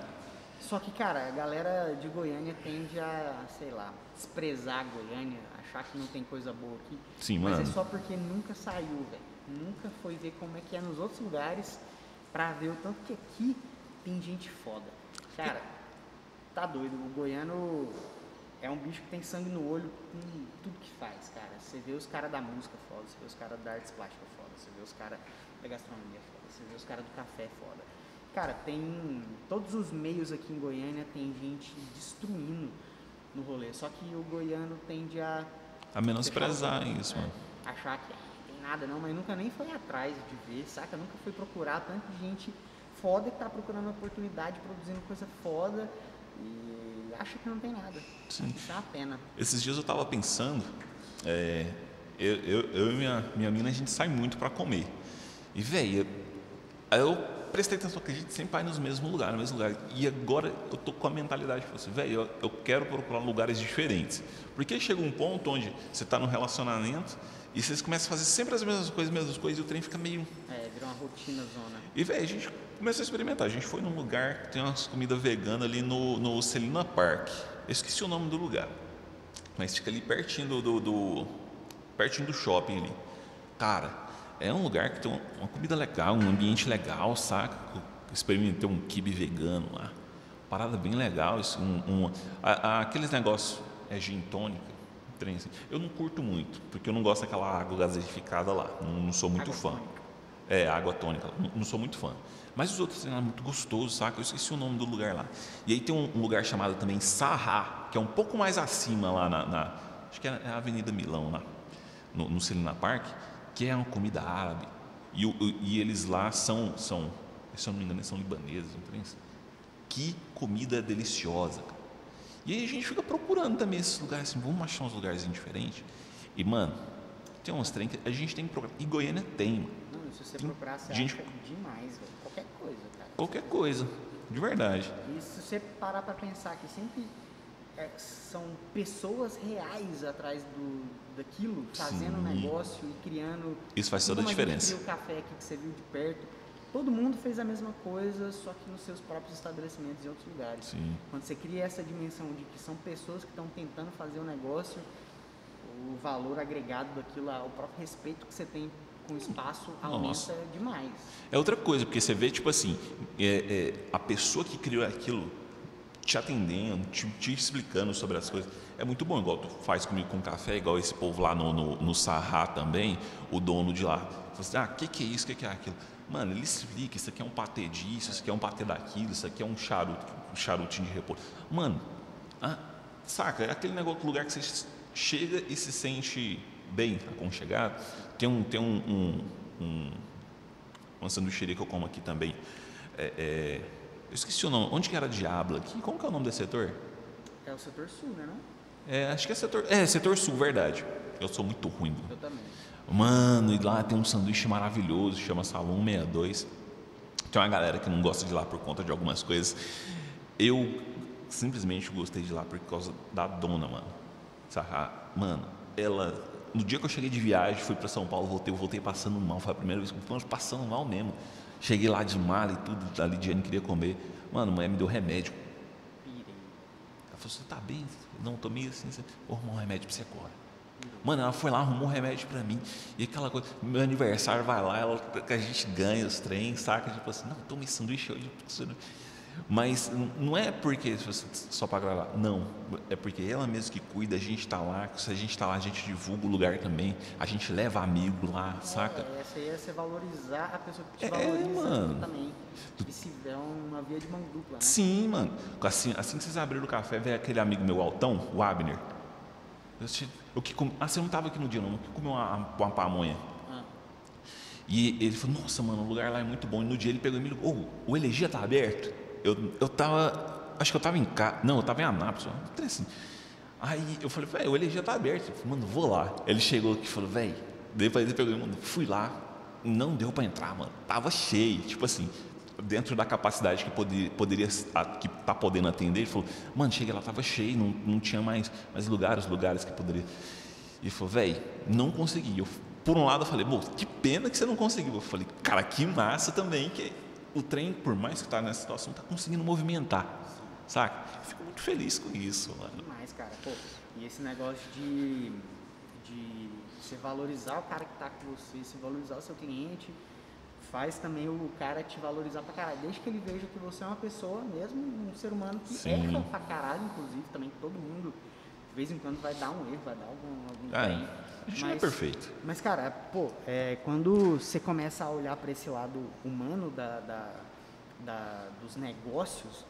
Só que, cara, a galera de Goiânia tende a, sei lá, desprezar Goiânia, achar que não tem coisa boa aqui. Sim, Mas mano. é só porque nunca saiu, velho. Nunca foi ver como é que é nos outros lugares pra ver o tanto que aqui tem gente foda. Cara, tá doido. O goiano é um bicho que tem sangue no olho com tudo que faz, cara. Você vê os caras da música foda, você vê os caras da artes plásticas foda, você vê os caras da gastronomia foda, você vê os caras do café foda. Cara, tem todos os meios aqui em Goiânia tem gente destruindo no rolê. Só que o goiano tende a A menosprezar Você fala, isso, é, mano. Achar que não tem nada não, mas nunca nem foi atrás de ver, saca? Nunca foi procurar tanto de gente foda que tá procurando oportunidade, produzindo coisa foda e acha que não tem nada. Sim. Isso é uma pena. Esses dias eu tava pensando, é, eu, eu, eu e minha, minha mina, a gente sai muito pra comer. E, velho, eu, prestei atenção que a gente sempre vai nos mesmos lugares, no mesmo lugar. E agora eu tô com a mentalidade, tipo assim, velho, eu, eu quero procurar lugares diferentes. Porque chega um ponto onde você tá no relacionamento e vocês começam a fazer sempre as mesmas coisas, mesmas coisas, e o trem fica meio É, virou uma rotina zona. e, velho, a gente começou a experimentar. A gente foi num lugar que tem umas comidas veganas ali no, no Celina Park. Eu esqueci o nome do lugar. Mas fica ali pertinho do, do, do- pertinho do shopping ali. Cara, é um lugar que tem uma, comida legal, um ambiente legal, saca? Experimentei um kibe vegano lá. Parada bem legal. Isso, um, um- a- a- aqueles negócios, é gin tônica, trem assim. Eu não curto muito, porque eu não gosto daquela água gaseificada lá. Não, não sou muito Água fã. tônica. É, água tônica. Não, não sou muito fã. Mas os outros eram muito gostosos, saca? Eu esqueci o nome do lugar lá. E aí tem um, um lugar chamado também Sarrá, que é um pouco mais acima lá na. na- acho que é a Avenida Milão, lá, no, no Celina Park, que é uma comida árabe. E, e eles lá são, são, se eu não me engano, são libaneses, não tem isso? Que comida deliciosa, cara. E aí a gente fica procurando também esses lugares assim, vamos achar uns lugares diferentes. E, mano, tem uns trem que a gente tem que procurar. E Goiânia tem, mano. Não, se você Tem procurar, você gente- demais, velho. Qualquer coisa, cara. Qualquer coisa, de verdade. E se você parar pra pensar que sempre é, são pessoas reais atrás do, daquilo, fazendo um Sim. negócio e criando. Isso faz toda a diferença. gente cria o café aqui que você viu de perto. Todo mundo fez a mesma coisa, só que nos seus próprios estabelecimentos em outros lugares. Sim. Quando você cria essa dimensão de que são pessoas que estão tentando fazer o negócio, o valor agregado daquilo, o próprio respeito que você tem com o espaço aumenta Nossa. demais. É outra coisa, porque você vê, tipo assim, é, é, a pessoa que criou aquilo te atendendo, te, te explicando sobre as coisas. É muito bom, igual tu faz comigo com café, igual esse povo lá no, no, no Sarrá também, o dono de lá. Fala assim, ah, o que, que é isso, o que, que é aquilo? Mano, ele explica, isso aqui é um patê disso, isso aqui é um patê daquilo, isso aqui é um charuto, um charutinho de repouso. Mano, ah, saca, é aquele negócio, lugar que você chega e se sente bem, aconchegado. Tem um, tem um, um, um uma sanduicheria que eu como aqui também. É, é, eu esqueci o nome. Onde que era Diablo aqui? Como que é o nome desse setor? É o setor sul, né? Não? É, acho que é setor. É, setor sul, verdade. Eu sou muito ruim. Eu também. Mano, e lá tem um sanduíche maravilhoso, chama Salão 62. Tem uma galera que não gosta de lá por conta de algumas coisas. Eu simplesmente gostei de lá por causa da dona, mano. Saca? Mano, ela. No dia que eu cheguei de viagem, fui para São Paulo, voltei, eu voltei passando mal. Foi a primeira vez que eu fui passando mal mesmo. Cheguei lá de mala e tudo, a Lidiane queria comer. Mano, a mulher me deu remédio. Ela falou: Você tá bem? Não, tô meio assim. Vou arrumar um remédio pra você agora. Mano, ela foi lá, arrumou um remédio pra mim. E aquela coisa, meu aniversário vai lá, ela, que a gente ganha os trens, saca? Tipo assim, não, toma esse sanduíche hoje. Mas não é porque só para gravar, não. É porque ela mesmo que cuida, a gente tá lá. Se a gente tá lá, a gente divulga o lugar também. A gente leva amigo lá, saca? É, essa aí é você valorizar a pessoa que te É, valoriza mano. também. E se é uma via de mão dupla, né? Sim, mano. Assim, assim que vocês abriram o café, veio aquele amigo meu altão, o Abner. Eu, eu que com- ah, você não estava aqui no dia, não? Que comeu uma, uma pamonha. Ah, E ele falou, nossa, mano, o lugar lá é muito bom. E no dia ele pegou e me ligou, "Ô, o Elegia tá aberto? Eu, eu tava, acho que eu tava em casa, não, eu tava em Anápolis, assim. Aí eu falei, velho, o Elegia tá aberto. Ele falou, mano, vou lá. Ele chegou aqui e falou, velho, depois ele pegou mano, fui lá, não deu pra entrar, mano, tava cheio, tipo assim, dentro da capacidade que poderia, poderia que tá podendo atender, ele falou, mano, cheguei lá, tava cheio, não, não tinha mais, mais lugares, lugares que poderia. E falou, velho, não consegui. Eu, por um lado eu falei, pô, que pena que você não conseguiu. Eu falei, cara, que massa também que o trem, por mais que tá nessa situação, tá conseguindo movimentar, saca? Eu fico muito feliz com isso, mano. demais, cara. Pô, e esse negócio de, de você valorizar o cara que tá com você, se valorizar o seu cliente, faz também o cara te valorizar pra caralho. Desde que ele veja que você é uma pessoa mesmo, um ser humano que Sim. erra pra caralho, inclusive, também todo mundo, de vez em quando vai dar um erro, vai dar algum, algum É. A gente não é perfeito. Mas, cara, pô, é, quando você começa a olhar para esse lado humano da, da, da- dos negócios,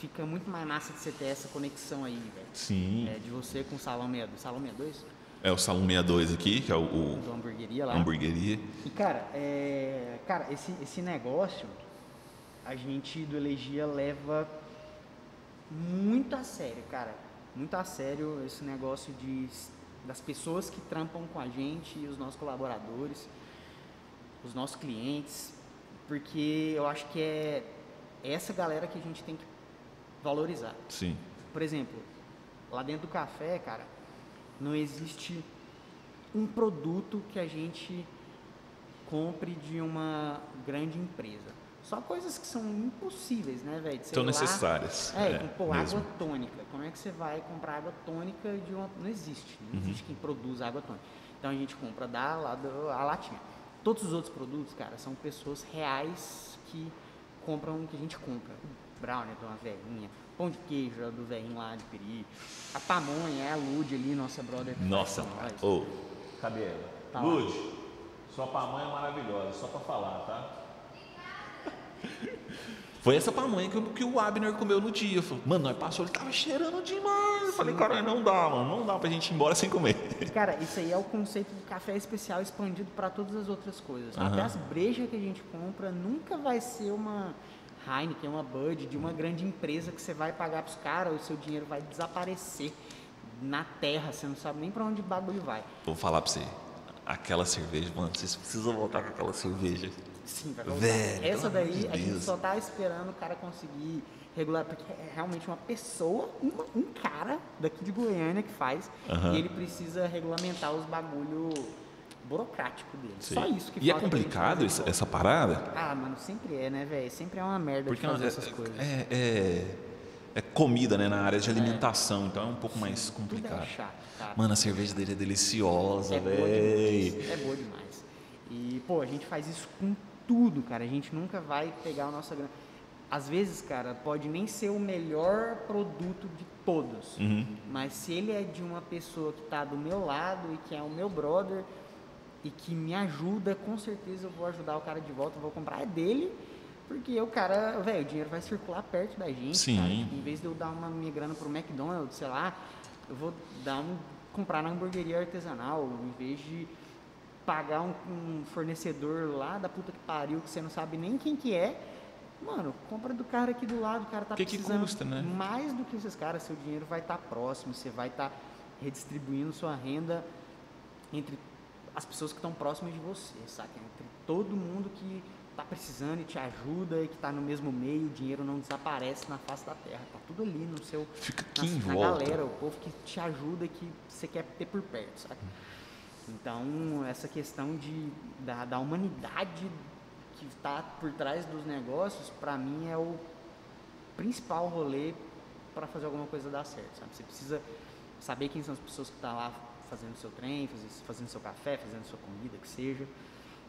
fica muito mais massa de você ter essa conexão aí, velho. Sim. É, de você com o Salão 62. Salão 62? É o Salão 62 aqui, que é o, o Do hamburgueria lá. hamburgueria. E, cara, é, cara esse, esse negócio, a gente do Elegia leva muito a sério, cara. Muito a sério esse negócio de, das pessoas que trampam com a gente e os nossos colaboradores, os nossos clientes, porque eu acho que é essa galera que a gente tem que valorizar. Sim. Por exemplo, lá dentro do café, cara, não existe um produto que a gente compre de uma grande empresa. Só coisas que são impossíveis, né, velho? São necessárias. É, é, pô, mesmo. água tônica. Como é que você vai comprar água tônica de uma. Não existe. Não Uhum. existe quem produz água tônica. Então a gente compra da, lá do, a latinha. Todos os outros produtos, cara, são pessoas reais que compram o que a gente compra. Brownie de uma velhinha, pão de queijo é do velhinho lá de Peri, a pamonha é a Lud ali, nossa brother. Nossa, nós. ô, cadê ela? Tá. Lud, sua pamonha é maravilhosa, só pra falar, tá? Foi essa pamonha que, que o Abner comeu no dia. Eu falei, mano, nós passou, ele tava cheirando demais. Eu falei, cara, não dá, mano, não dá pra gente ir embora sem comer. Cara, isso aí é o conceito do café especial expandido para todas as outras coisas. Aham. Até as brejas que a gente compra nunca vai ser uma Heineken, uma Bud de uma grande empresa que você vai pagar pros caras, o seu dinheiro vai desaparecer na terra, você não sabe nem para onde o bagulho vai. Vou falar pra você, aquela cerveja, mano, vocês precisam voltar com aquela cerveja. Sim, vai voltar. Velho, Essa daí de a gente Deus. só tá esperando o cara conseguir regular, porque é realmente uma pessoa, uma- um cara daqui de Goiânia que faz, Aham. e ele precisa regulamentar os bagulho burocrático dele. Só Sei. isso que E é gente complicado essa, essa parada? Ah, mano, sempre é, né, velho? Sempre é uma merda Porque de fazer é, essas coisas. é, é, é comida, né, na área de alimentação, então é um pouco mais Tudo é complicado. chato, cara. Mano, a cerveja dele é deliciosa, é boa velho. demais. É boa demais. E, pô, a gente faz isso com tudo, cara. A gente nunca vai pegar a nossa grana. Às vezes, cara, pode nem ser o melhor produto de todos. Uhum. Mas se ele é de uma pessoa que tá do meu lado e que é o meu brother e que me ajuda, com certeza eu vou ajudar o cara de volta, eu vou comprar é dele. Porque o cara, velho, o dinheiro vai circular perto da gente. Sim. cara. Em vez de eu dar uma minha grana pro McDonald's, sei lá, eu vou dar um, comprar na hamburgueria artesanal, em vez de pagar um, um fornecedor lá da puta que pariu, que você não sabe nem quem que é. Mano, compra do cara aqui do lado, o cara tá Que que precisando custa, né? mais do que esses caras, seu dinheiro vai estar próximo, você vai estar redistribuindo sua renda entre as pessoas que estão próximas de você, saca? Entre todo mundo que tá precisando e te ajuda e que tá no mesmo meio, o dinheiro não desaparece na face da terra, tá tudo ali no seu Fica aqui na, em na volta. galera, o povo que te ajuda e que você quer ter por perto, sabe? Então, essa questão de, da, da humanidade que está por trás dos negócios, para mim é o principal rolê para fazer alguma coisa dar certo, sabe? Você precisa saber quem são as pessoas que estão lá fazendo seu trem, fazendo, seu café, fazendo sua comida, que seja.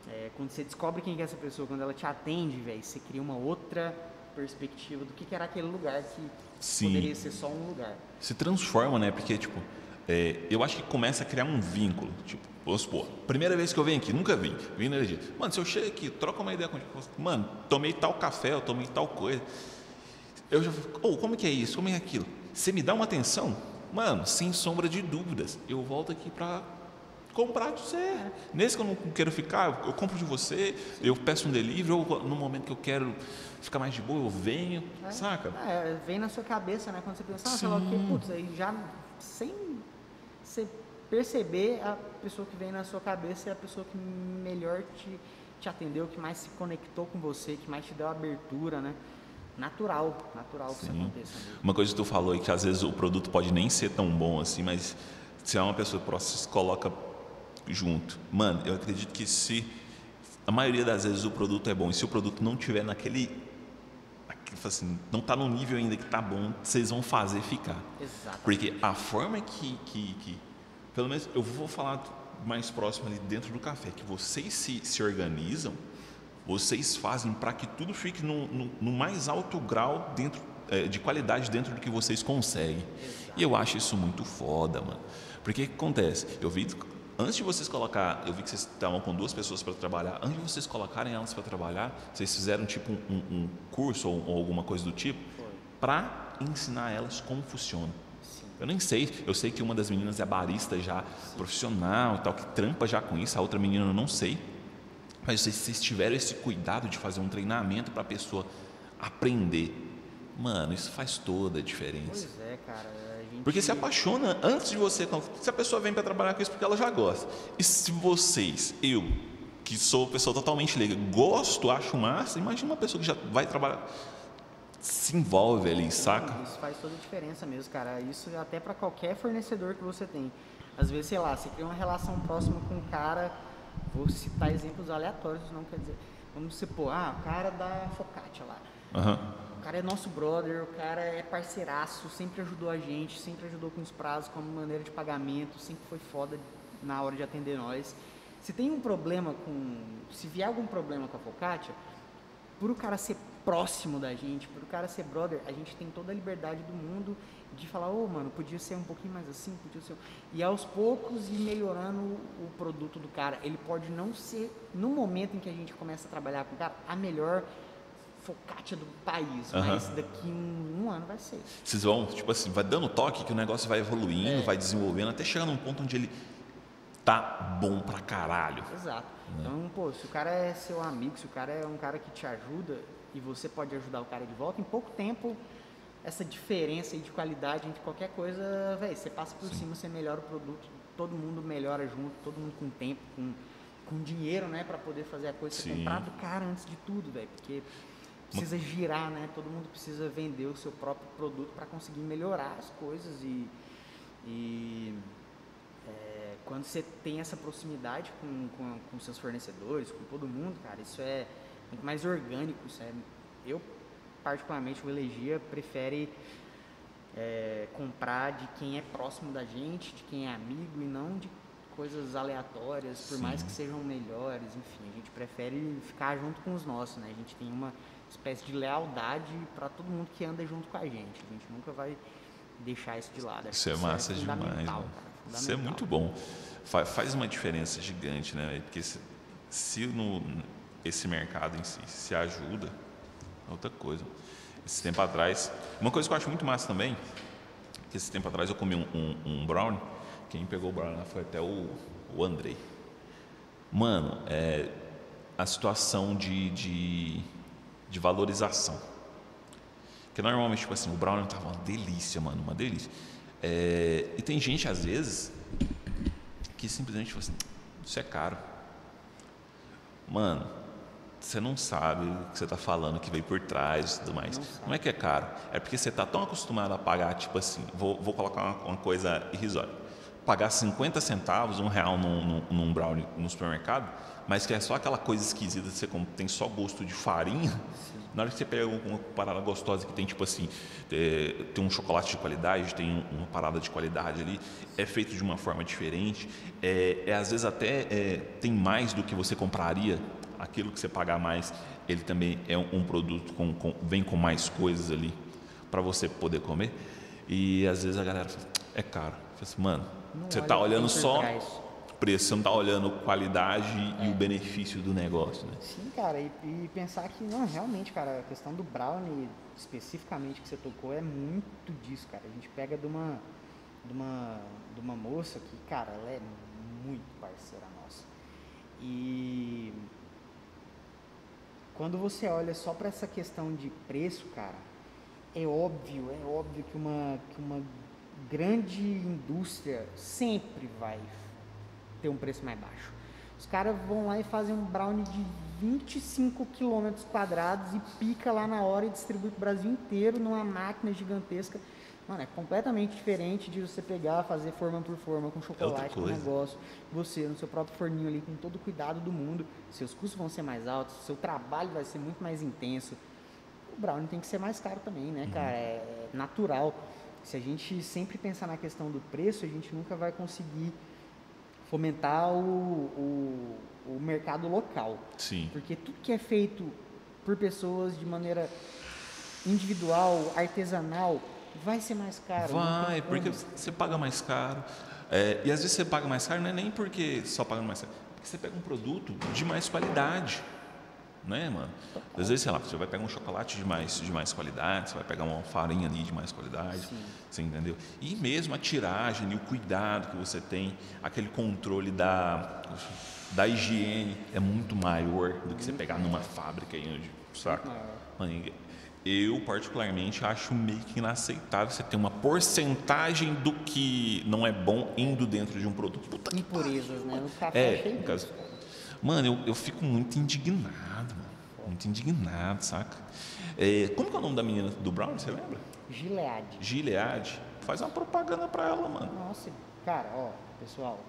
É, quando você descobre quem que é essa pessoa, quando ela te atende, velho, você cria uma outra perspectiva do que, que era aquele lugar que Sim. poderia ser só um lugar. se transforma, né? Porque, tipo, é, eu acho que começa a criar um vínculo. Tipo, vamos supor, primeira vez que eu venho aqui, nunca vim, vim na energia. Mano, se eu chego aqui, troca uma ideia com mano, tomei tal café, eu tomei tal coisa. Eu já fico, oh, como que é isso? Como é aquilo? Você me dá uma atenção? Mano, sem sombra de dúvidas, eu volto aqui pra comprar de você. Nesse que eu não quero ficar, eu compro de você, eu peço um delivery, ou no momento que eu quero ficar mais de boa, eu venho, saca? É, vem na sua cabeça, né? Quando você pensa, ah, sei lá o que, putz, aí já sem você perceber, a pessoa que vem na sua cabeça é a pessoa que melhor te, te atendeu, que mais se conectou com você, que mais te deu abertura, né? Natural, natural que isso Sim. aconteça. mesmo. Uma coisa que tu falou é que às vezes o produto pode nem ser tão bom assim, mas se é uma pessoa próxima, se coloca junto. Mano, eu acredito que se a maioria das vezes o produto é bom e se o produto não tiver naquele, aquele, assim, não tá no nível ainda que tá bom, vocês vão fazer ficar. Exato. Porque a forma que, que, que pelo menos eu vou falar mais próximo ali dentro do café, que vocês se, se organizam, vocês fazem para que tudo fique no, no- no mais alto grau dentro eh, de qualidade dentro do que vocês conseguem. E eu acho isso muito foda, mano. Porque o que acontece? Eu vi antes de vocês colocar, eu vi que vocês estavam com duas pessoas para trabalhar, antes de vocês colocarem elas para trabalhar, vocês fizeram tipo um, um curso ou, ou, alguma coisa do tipo para ensinar elas como funciona. Eu nem sei, eu sei que uma das meninas é barista já profissional tal, que trampa já com isso, a outra menina eu não sei. Mas se vocês tiveram esse cuidado de fazer um treinamento para a pessoa aprender, mano, isso faz toda a diferença. Pois é, cara. Gente... Porque se apaixona antes de você. Se a pessoa vem para trabalhar com isso porque ela já gosta. E se vocês, eu, que sou pessoa totalmente leiga, gosto, acho massa, imagina uma pessoa que já vai trabalhar. Se envolve ali, saca? Isso faz toda a diferença mesmo, cara. Isso até para qualquer fornecedor que você tem. Às vezes, sei lá, você cria uma relação próxima com um cara, vou citar exemplos aleatórios, não quer dizer. Vamos supor, ah, o cara da focaccia lá. Uhum o cara é nosso brother, o cara é parceiraço, sempre ajudou a gente, sempre ajudou com os prazos, com a maneira de pagamento, sempre foi foda na hora de atender nós. Se tem um problema com. Se vier algum problema com a Focaccia, por o cara ser próximo da gente, por o cara ser brother, a gente tem toda a liberdade do mundo de falar, ô oh, mano, podia ser um pouquinho mais assim, podia ser. E aos poucos ir melhorando o produto do cara. Ele pode não ser, no momento em que a gente começa a trabalhar com o cara, a melhor focaccia do país, uhum. mas daqui um, um, ano vai ser. Vocês vão, tipo assim, vai dando toque que o negócio vai evoluindo, é. vai desenvolvendo, até chegar num ponto onde ele tá bom pra caralho. Exato. Né? Então, pô, se o cara é seu amigo, se o cara é um cara que te ajuda e você pode ajudar o cara de volta, em pouco tempo essa diferença de qualidade entre qualquer coisa, velho, você passa por Sim. cima, você melhora o produto, todo mundo melhora junto, todo mundo com tempo, com, com dinheiro, né, para poder fazer a coisa, você comprar do cara antes de tudo, velho, porque precisa girar, né? Todo mundo precisa vender o seu próprio produto para conseguir melhorar as coisas e, e quando você tem essa proximidade com, com, com, seus fornecedores, com todo mundo, cara, isso é muito mais orgânico. Isso é, eu, particularmente, o Elegia prefere é, comprar de quem é próximo da gente, de quem é amigo e não de coisas aleatórias, por Sim. mais que sejam melhores, enfim, a gente prefere ficar junto com os nossos, né? A gente tem uma espécie de lealdade para todo mundo que anda junto com a gente. A gente nunca vai deixar isso de lado. Isso é massa isso é demais. Cara, isso é muito bom. Fa faz uma diferença gigante, né? Porque se, se no, esse mercado em si se ajuda, é outra coisa. Esse tempo atrás, uma coisa que eu acho muito massa também, que esse tempo atrás eu comi um, um, um brownie, quem pegou o brownie foi até o, o Andrei. Mano, é, a situação de, de de valorização. Porque normalmente, tipo assim, o brownie tava uma delícia, mano, uma delícia. É, e tem gente, às vezes, que simplesmente fala assim, isso é caro. Mano, você não sabe o que você está falando, que veio por trás e tudo mais. Não, não, é que é caro, é porque você está tão acostumado a pagar, tipo assim, vou, vou colocar uma, uma, coisa irrisória. Pagar 50 centavos, um real num, num, num brownie no supermercado, mas que é só aquela coisa esquisita, você tem só gosto de farinha. Na hora que você pega uma parada gostosa que tem tipo assim, é, tem um chocolate de qualidade, tem uma parada de qualidade ali, é feito de uma forma diferente, é, é às vezes até é, tem mais do que você compraria, aquilo que você pagar mais, ele também é um, um produto com, com, vem com mais coisas ali para você poder comer. E às vezes a galera fala, é caro. Assim, Mano, não você está olhando só preço, você não está olhando qualidade é. e o benefício do negócio, né? Sim, cara, e, e, pensar que, não, realmente, cara, a questão do brownie, especificamente que você tocou, é muito disso, cara. A gente pega de uma, de uma, de uma moça que, cara, ela é muito parceira nossa. E quando você olha só para essa questão de preço, cara, é óbvio, é óbvio que uma, que uma grande indústria sempre vai ter um preço mais baixo. Os caras vão lá e fazem um brownie de 25 quilômetros quadrados e pica lá na hora e distribui para o Brasil inteiro numa máquina gigantesca. Mano, é completamente diferente de você pegar, fazer forma por forma, com chocolate, com negócio. Você, no seu próprio forninho ali, com todo o cuidado do mundo. Seus custos vão ser mais altos, seu trabalho vai ser muito mais intenso. O brownie tem que ser mais caro também, né, uhum. cara? É natural. Se a gente sempre pensar na questão do preço, a gente nunca vai conseguir fomentar o, o, o mercado local. Sim. Porque tudo que é feito por pessoas de maneira individual, artesanal, vai ser mais caro. Vai, porque você paga mais caro. É, e às vezes você paga mais caro, não é nem porque só paga mais caro, porque você pega um produto de mais qualidade. Né, mano? Às vezes, sei lá, você vai pegar um chocolate de mais, de mais qualidade, você vai pegar uma farinha ali de mais qualidade, Sim. você entendeu? E mesmo a tiragem e o cuidado que você tem, aquele controle da, da higiene é muito maior do que você pegar numa fábrica aí, onde, saca? Mano, eu, particularmente, acho meio que inaceitável você ter uma porcentagem do que não é bom indo dentro de um produto. Puta que Impurezas, né? O café É, é cheio Mano, eu, eu fico muito indignado, mano. Muito indignado, saca? É, como que é o nome da menina do Brown, você lembra? Gilead. Gilead. Faz uma propaganda pra ela, mano. Nossa, cara, ó, pessoal.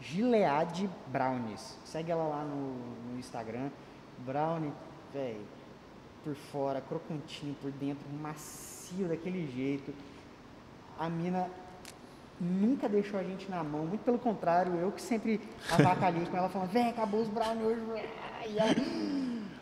Gilead Brownies. Segue ela lá no, no Instagram. Brownie, velho, por fora, crocantinho, por dentro, macio daquele jeito. A mina nunca deixou a gente na mão, muito pelo contrário, eu que sempre avacalhei com ela, falando, vem, acabou os brownies hoje. E ela,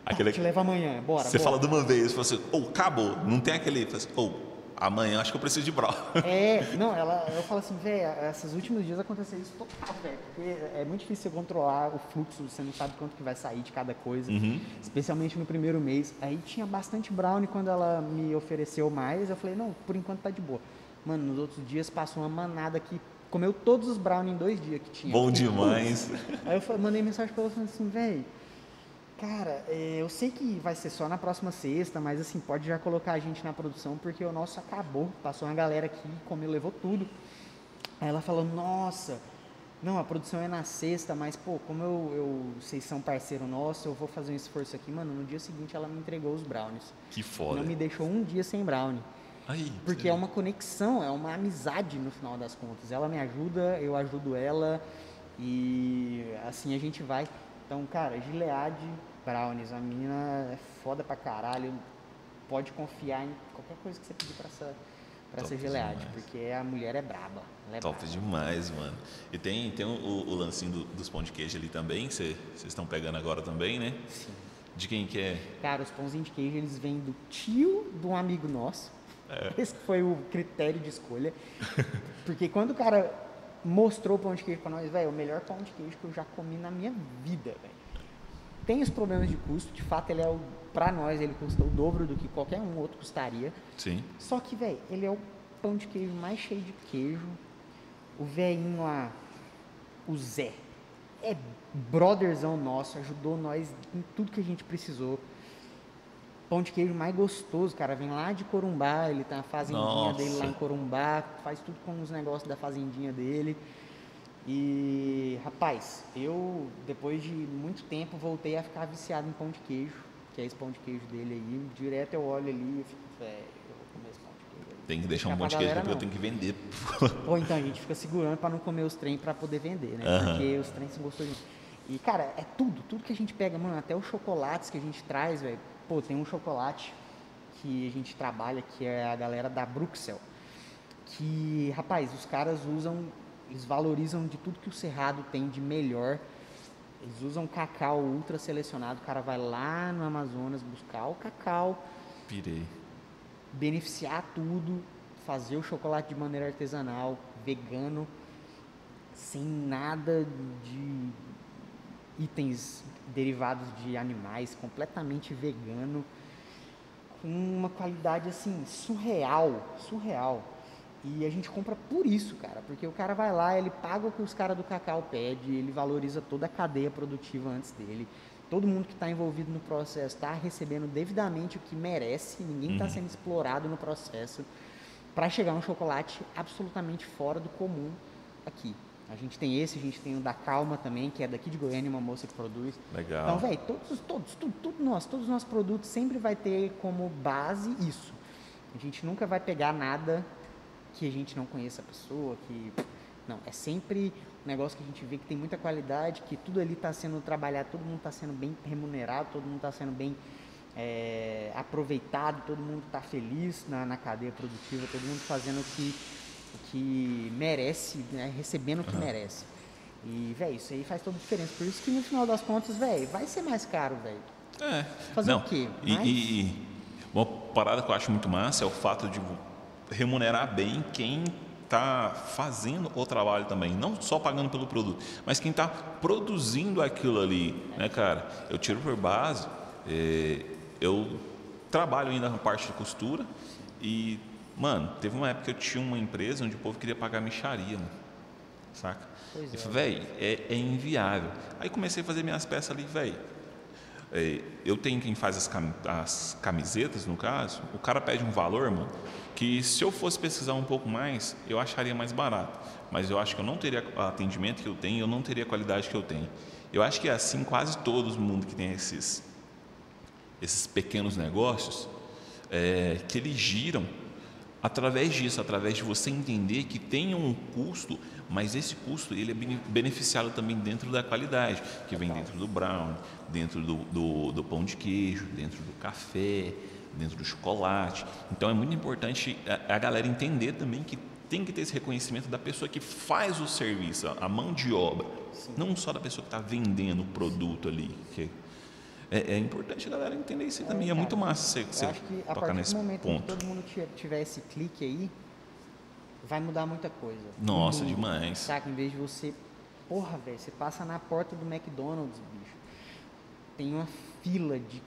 Aquele- tá, te leva amanhã, bora, Você bora. fala de uma vez, fala assim, ou acabou. Não tem aquele, fala assim, ou amanhã acho que eu preciso de Brown. É, não, ela, eu falo assim, velho, esses últimos dias aconteceu isso total, velho, porque é muito difícil você controlar o fluxo, você não sabe quanto que vai sair de cada coisa, Uhum. especialmente no primeiro mês. Aí tinha bastante brownie quando ela me ofereceu mais, eu falei, não, por enquanto tá de boa. Mano, nos outros dias passou uma manada que comeu todos os brownie em dois dias que tinha. Bom demais. Aí eu mandei mensagem pra ela falando assim, velho, cara, é, eu sei que vai ser só na próxima sexta, mas assim, pode já colocar a gente na produção, porque o nosso acabou. Passou uma galera aqui, comeu, levou tudo. Aí ela falou, nossa, não, a produção é na sexta, mas pô, como eu, eu vocês são parceiro nosso, eu vou fazer um esforço aqui, mano. No dia seguinte ela me entregou os brownies. Que foda. Não me deixou um dia sem brownie. Aí, Porque é uma conexão, é uma amizade no final das contas. Ela me ajuda, eu ajudo ela e assim a gente vai. Então, cara, Gilead Brownies, a menina é foda pra caralho. Pode confiar em qualquer coisa que você pedir pra essa, pra essa Gilead, demais. porque a mulher é braba. É Top braba. demais, mano. E tem, tem o, o lancinho do- dos pão de queijo ali também, que vocês estão pegando agora também, né? Sim. De quem que é? Cara, os pãozinhos de queijo, eles vêm do tio de um amigo nosso. É. Esse foi o critério de escolha. Porque quando o cara mostrou o pão de queijo pra nós, velho, o melhor pão de queijo que eu já comi na minha vida, velho. Tem os problemas de custo, de fato ele é o, pra nós ele custa o dobro do que qualquer um outro custaria. Sim. Só que, velho, ele é o pão de queijo mais cheio de queijo. O velhinho lá, o Zé, é brotherzão nosso, ajudou nós em tudo que a gente precisou. Pão de queijo mais gostoso, cara, vem lá de Corumbá, ele tem a fazendinha Nossa. dele lá em Corumbá, faz tudo com os negócios da fazendinha dele. E, rapaz, eu, depois de muito tempo, voltei a ficar viciado em pão de queijo, que é esse pão de queijo dele aí. Direto eu olho ali e fico, velho, eu vou comer esse pão de queijo aí. Tem que deixar um monte de queijo porque eu não. tenho que vender. Ou então a gente fica segurando pra não comer os trem pra poder vender, né? Aham. Porque os trem são gostosinhos. E, cara, é tudo, tudo que a gente pega, mano, até os chocolates que a gente traz, velho. Pô, tem um chocolate que a gente trabalha, que é a galera da Bruxel. Que, rapaz, os caras usam, eles valorizam de tudo que o Cerrado tem de melhor. Eles usam cacau ultra selecionado. O cara vai lá no Amazonas buscar o cacau, Pirei. beneficiar tudo, fazer o chocolate de maneira artesanal, vegano, sem nada de itens derivados de animais, completamente vegano, com uma qualidade assim surreal, surreal. E a gente compra por isso, cara, porque o cara vai lá, ele paga o que os caras do cacau pedem, ele valoriza toda a cadeia produtiva antes dele. Todo mundo que está envolvido no processo está recebendo devidamente o que merece, ninguém está Uhum. sendo explorado no processo para chegar um chocolate absolutamente fora do comum aqui. A gente tem esse, a gente tem o da Calma também, que é daqui de Goiânia, uma moça que produz. Legal. Então, velho, todos, todos, tudo, tudo nós, todos os nossos produtos sempre vai ter como base isso. A gente nunca vai pegar nada que a gente não conheça a pessoa, que não, é sempre um negócio que a gente vê que tem muita qualidade, que tudo ali está sendo trabalhado, todo mundo está sendo bem remunerado, todo mundo está sendo bem é, aproveitado, todo mundo está feliz na, na cadeia produtiva, todo mundo fazendo o que, o que merece, né, recebendo o que merece. E, velho, isso aí faz toda a diferença. Por isso que no final das contas, velho, vai ser mais caro, velho. É. Fazer Não, o quê? E, e- e uma parada que eu acho muito massa é o fato de remunerar bem quem está fazendo o trabalho também, não só pagando pelo produto, mas quem está produzindo aquilo ali, né, cara? Eu tiro por base, é, eu trabalho ainda na parte de costura e, mano, teve uma época que eu tinha uma empresa onde o povo queria pagar micharia, mano, saca? Pois eu é. falei, velho, é, é inviável. Aí comecei a fazer minhas peças ali, velho. É, eu tenho quem faz as, cam- as camisetas, no caso, o cara pede um valor, mano, que se eu fosse pesquisar um pouco mais, eu acharia mais barato. Mas eu acho que eu não teria o atendimento que eu tenho, eu não teria a qualidade que eu tenho. Eu acho que é assim quase todo mundo que tem esses, esses pequenos negócios, é, que eles giram através disso, através de você entender que tem um custo, mas esse custo ele é bene- beneficiado também dentro da qualidade, que vem dentro do brown, dentro do, do, do pão de queijo, dentro do café, dentro do chocolate. Então é muito importante a, a galera entender também que tem que ter esse reconhecimento da pessoa que faz o serviço, a mão de obra, não só da pessoa que está vendendo o produto ali. É, é importante a galera entender isso também. É, muito massa você, você Eu acho que a tocar partir nesse do momento ponto. que todo mundo ti- tiver esse clique aí, vai mudar muita coisa. Nossa, demais. Saca? Em vez de você. Porra, velho, você passa na porta do McDonald's. Tem uma fila de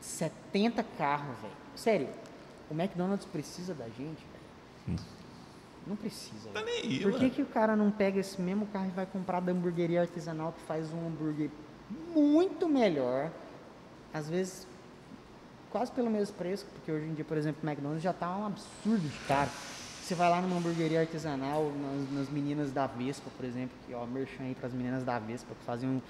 70 carros, velho. Sério, o McDonald's precisa da gente, velho? Não precisa. Tá velho. nem aí, Por que, que o cara não pega esse mesmo carro e vai comprar da hamburgueria artesanal que faz um hambúrguer muito melhor? Às vezes quase pelo mesmo preço, porque hoje em dia, por exemplo, o McDonald's já tá um absurdo de caro. Você vai lá numa hamburgueria artesanal, nas, nas meninas da Vespa, por exemplo, que ó, merchan aí pras meninas da Vespa, que fazem um,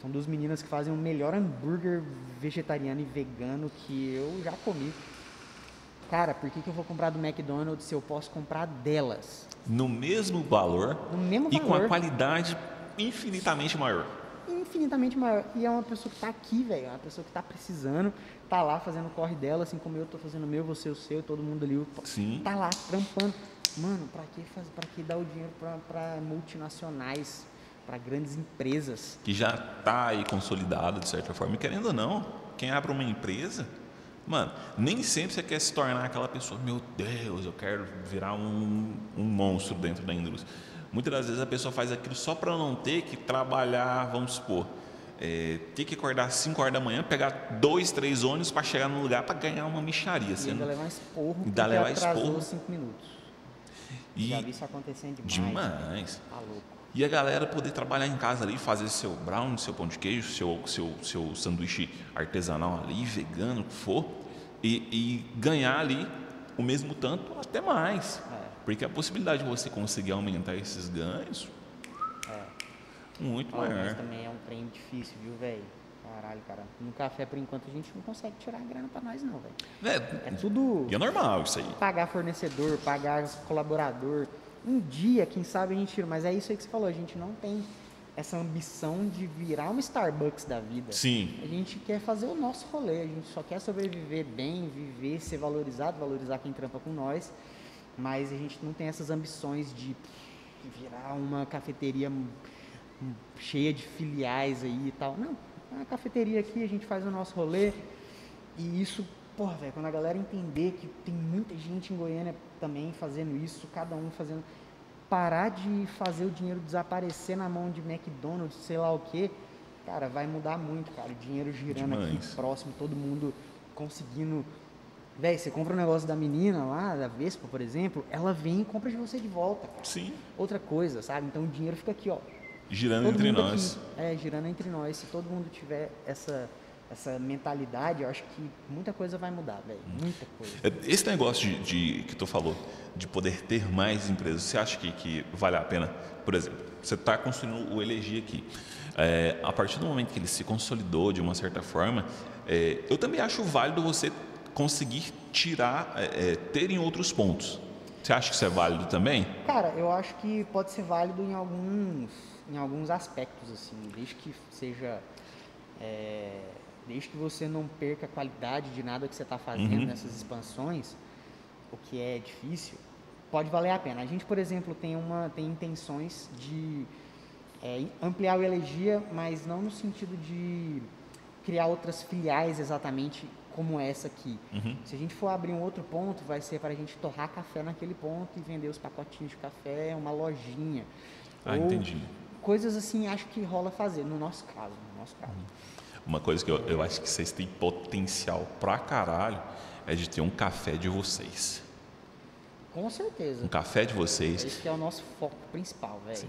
são duas meninas que fazem o melhor hambúrguer vegetariano e vegano que eu já comi. Cara, por que, que eu vou comprar do McDonald's se eu posso comprar delas? No mesmo valor No mesmo e com valor. a qualidade infinitamente maior. infinitamente maior. E é uma pessoa que tá aqui, velho. É uma pessoa que tá precisando, tá lá fazendo o corre dela, assim como eu tô fazendo o meu, você o seu, todo mundo ali. Sim. Tá lá, trampando. Mano, pra que, faz, pra que dar o dinheiro pra multinacionais, pra grandes empresas? Que já está aí consolidado de certa forma. E querendo ou não, quem abre uma empresa, mano, nem sempre você quer se tornar aquela pessoa, meu Deus, eu quero virar um, um monstro dentro da indústria. Muitas das vezes a pessoa faz aquilo só para não ter que trabalhar, vamos supor, é, ter que acordar às 5 horas da manhã, pegar dois, três ônibus para chegar no lugar para ganhar uma micharia. E Você ainda não- levar esporro Ainda levar atrasou esporro. cinco minutos. E Já vi isso acontecendo demais. demais. Tá louco. E a galera poder trabalhar em casa ali, fazer seu brown, seu pão de queijo, seu, seu, seu sanduíche artesanal ali, vegano, o que for, e, e ganhar ali o mesmo tanto, até mais. É. Porque a possibilidade de você conseguir aumentar esses ganhos, muito Ó, mas maior. também é um trem difícil, viu, velho? Caralho, cara. No café, por enquanto, a gente não consegue tirar a grana pra nós, não, velho. É, É tudo e é normal isso aí. pagar fornecedor, pagar colaborador. Um dia, quem sabe, a gente tira. Mas é isso aí que você falou, a gente não tem essa ambição de virar uma Starbucks da vida. Sim, A gente quer fazer o nosso rolê, a gente só quer sobreviver bem, viver, ser valorizado, valorizar quem trampa com nós, mas a gente não tem essas ambições de virar uma cafeteria cheia de filiais aí e tal. Não, é uma cafeteria aqui, a gente faz o nosso rolê e isso, porra, velho, quando a galera entender que tem muita gente em Goiânia também fazendo isso, cada um fazendo. Parar de fazer o dinheiro desaparecer na mão de McDonald's, sei lá o quê, cara, vai mudar muito, cara. O dinheiro girando aqui Demais. próximo, todo mundo conseguindo. Véi, você compra um negócio da menina lá, da Vespa, por exemplo, ela vem e compra de você de volta, cara. sim. Outra coisa, sabe? Então o dinheiro fica aqui, ó. Girando Todo entre nós. aqui, é, girando entre nós. Se todo mundo tiver essa, essa mentalidade, eu acho que muita coisa vai mudar, velho. Muita coisa. É, Esse negócio de, de- que tu falou, de poder ter mais empresas, você acha que, que vale a pena? Por exemplo, você está construindo o Elegi aqui. É, a partir do momento que ele se consolidou de uma certa forma, é, eu também acho válido você conseguir tirar, é, é, ter em outros pontos. Você acha que isso é válido também? Cara, eu acho que pode ser válido em alguns, em alguns aspectos, assim, desde que seja. Desde que você não perca a qualidade de nada que você está fazendo Uhum. nessas expansões, o que é difícil, pode valer a pena. A gente, por exemplo, tem, uma, tem intenções de é, ampliar o Elegia, mas não no sentido de criar outras filiais exatamente como essa aqui. Uhum. Se a gente for abrir um outro ponto, vai ser para a gente torrar café naquele ponto e vender os pacotinhos de café, uma lojinha. Ah, Ou entendi. Coisas assim, acho que rola fazer, no nosso caso, no nosso caso. Uma coisa que eu, eu acho que vocês têm potencial pra caralho é de ter um café de vocês. Com certeza. Um café de vocês. Esse que é o nosso foco principal, velho.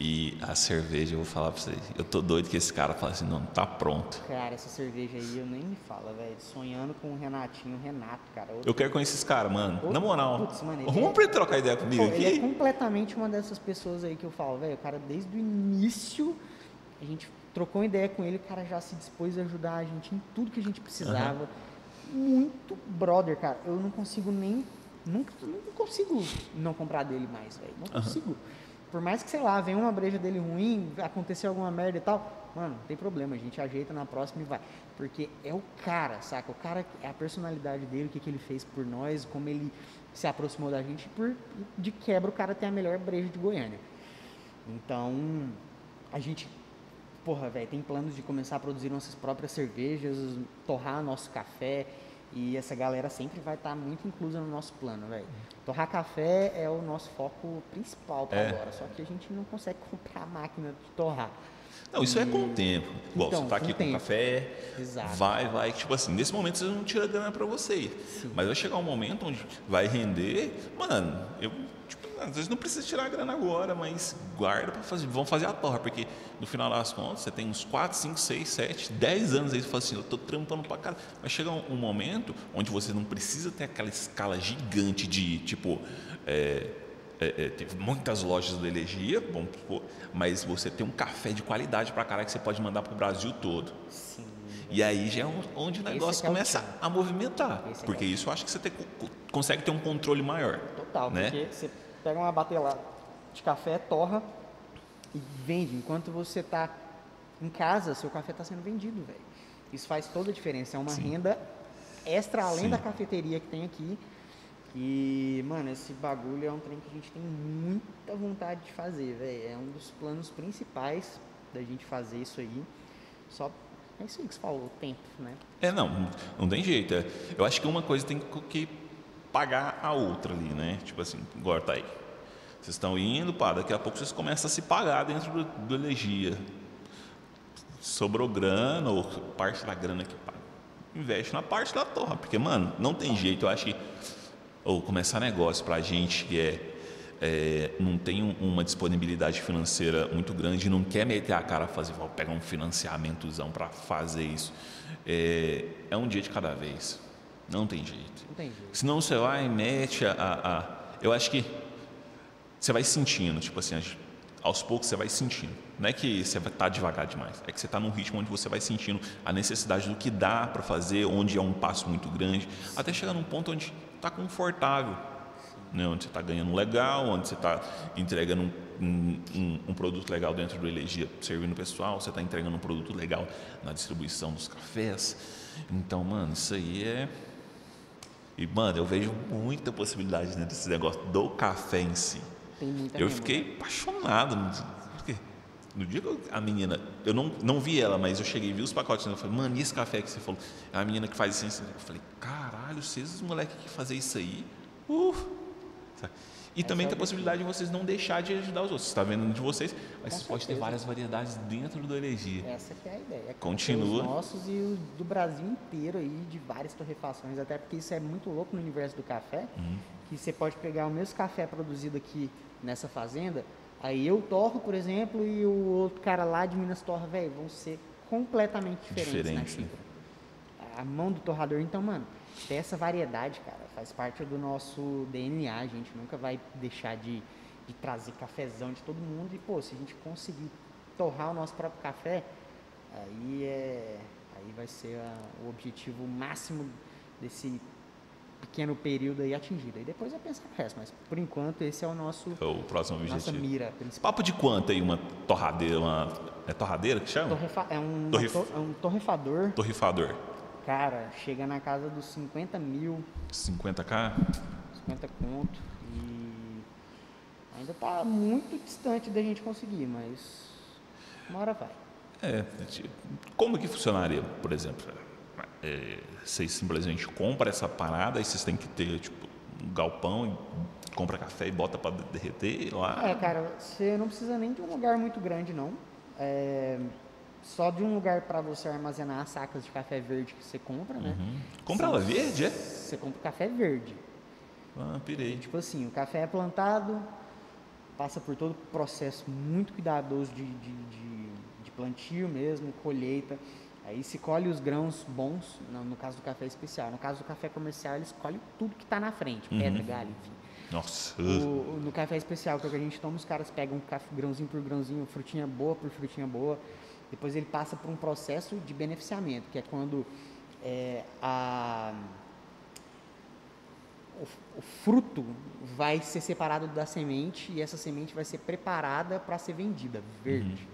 E a cerveja, eu vou falar pra vocês. Eu tô doido que esse cara fala assim, não, tá pronto. Cara, essa cerveja aí eu nem me fala, velho. Sonhando com o Renatinho, o Renato, cara. Outro- Eu quero conhecer esse cara, mano. Na moral. Putz, mano, Vamos é- pra ele trocar ideia comigo Pô, ele é aqui? completamente uma dessas pessoas aí que eu falo, velho, o cara desde o início, a gente trocou uma ideia com ele, o cara já se dispôs a ajudar a gente em tudo que a gente precisava. Muito brother, cara. Eu não consigo nem. Nunca, não consigo não comprar dele mais, velho. Não consigo. Por mais que, sei lá, venha uma breja dele ruim, aconteceu alguma merda e tal, mano, não tem problema, a gente ajeita na próxima e vai. Porque é o cara, saca? O cara, é a personalidade dele, o que, que ele fez por nós, como ele se aproximou da gente, por de quebra o cara tem a melhor breja de Goiânia. Então, a gente, porra, velho, tem planos de começar a produzir nossas próprias cervejas, torrar nosso café. E essa galera sempre vai estar muito inclusa no nosso plano, velho. Torrar café é o nosso foco principal para É. agora. Só que a gente não consegue comprar a máquina de torrar. Não, isso é com o tempo. Igual, Então, você tá com aqui com tempo. café, Exato. vai, vai. Tipo assim, nesse momento você não tira grana pra você. Mas vai chegar um momento onde vai render. Mano, eu, às vezes não precisa tirar a grana agora, mas guarda pra fazer. Vamos fazer a torra, porque no final das contas você tem uns 4, 5, 6, 7, 10 anos aí, você fala assim, eu tô trampando pra caralho. Vai chegar um, um momento onde você não precisa ter aquela escala gigante de, tipo, é, é, é, teve muitas lojas do Elegia, supor, mas você tem um café de qualidade pra caralho que você pode mandar pro Brasil todo. Sim. E aí já é onde o negócio é o começa tchan. a movimentar. Esse Porque é o isso eu acho que você tem- co- consegue ter um controle maior. Total, né? porque você pega uma batelada de café, torra e vende. Enquanto você tá em casa, seu café está sendo vendido, velho. Isso faz toda a diferença. É uma Sim. renda extra além Sim. da cafeteria que tem aqui. E, mano, esse bagulho é um trem que a gente tem muita vontade de fazer, velho. É um dos planos principais da gente fazer isso aí. Só é isso aí que você falou, o tempo, né? É, não, não tem jeito. É, Eu acho que uma coisa tem que pagar a outra ali, né? Tipo assim, agora tá aí. Vocês estão indo, pá, daqui a pouco vocês começam a se pagar dentro do, do Elegia. Sobrou grana, ou parte da grana que paga. Investe na parte da torra, porque, mano, não tem jeito. Eu acho que. Ou começar negócio pra gente que é. é, não tem um- uma disponibilidade financeira muito grande não quer meter a cara fazer, vou pegar um financiamentozão para fazer isso. É, é um dia de cada vez. Não tem jeito. Não tem jeito. Senão você vai e mete a, a- a- Eu acho que você vai sentindo, tipo assim, aos poucos você vai sentindo. Não é que você estar devagar demais, é que você está num ritmo onde você vai sentindo a necessidade do que dá para fazer, onde é um passo muito grande, até chegar num ponto onde está confortável, né? onde você está ganhando legal, onde você está entregando um, um- um- um produto legal dentro do Elegia, servindo o pessoal, você está entregando um produto legal na distribuição dos cafés. Então, mano, isso aí é. E, mano, eu vejo muita possibilidade né, desse negócio do café em si. Tem muita Eu mesmo, fiquei né? apaixonado. no porque No dia que eu- a menina, eu não, não vi ela, mas eu cheguei e vi os pacotes. Eu falei, mano, e esse café que você falou? É a menina que faz isso. Eu falei, caralho, vocês, os moleques que fazem isso aí. Uh. Sabe? E também é tem a o possibilidade de vocês não deixar de ajudar os outros. Você está vendo de vocês, mas Com você pode ter várias variedades dentro do Elegia. Essa que é a ideia. É Continua. Os nossos e os do Brasil inteiro aí, de várias torrefações, até porque isso é muito louco no universo do café, Uhum. que você pode pegar o mesmo café produzido aqui nessa fazenda, aí eu torro, por exemplo, e o outro cara lá de Minas torra, velho, vão ser completamente diferentes na Diferente, né? A mão do torrador, então, mano, ter essa variedade, cara, faz parte do nosso DNA, a gente nunca vai deixar de, de trazer cafezão de todo mundo e, pô, se a gente conseguir torrar o nosso próprio café, aí é aí vai ser a- o objetivo máximo desse pequeno período aí atingido. E depois é pensar no resto, mas por enquanto esse é o nosso É o próximo nossa objetivo. mira principal. Papo de quanto aí uma torradeira, uma. É torradeira que chama? Torrefa- é, um, Torref- to- é um torrefador, Torrifador. Cara, chega na casa dos 50 mil, 50k? 50 conto e ainda tá muito distante da gente conseguir, mas uma hora vai. É, como que funcionaria, por exemplo? é, vocês simplesmente compram essa parada e vocês têm que ter tipo um galpão e compra café e bota para derreter lá. É, cara, você não precisa nem de um lugar muito grande, não. É, só de um lugar para você armazenar as sacas de café verde que você compra, né? Uhum. Compra ela verde, é? Você compra o café verde. Ah, pirei. Tipo assim, o café é plantado, passa por todo o processo muito cuidadoso de, de, de, de plantio mesmo, colheita. Aí se colhe os grãos bons, no, no, caso do café especial. No caso do café comercial, eles colhem tudo que está na frente, uhum. pedra, galho, enfim. Nossa. O, no café especial, que é o que a gente toma, os caras pegam café, grãozinho por grãozinho, frutinha boa por frutinha boa. Depois ele passa por um processo de beneficiamento, que é quando é, a, o, o, fruto vai ser separado da semente e essa semente vai ser preparada para ser vendida, verde.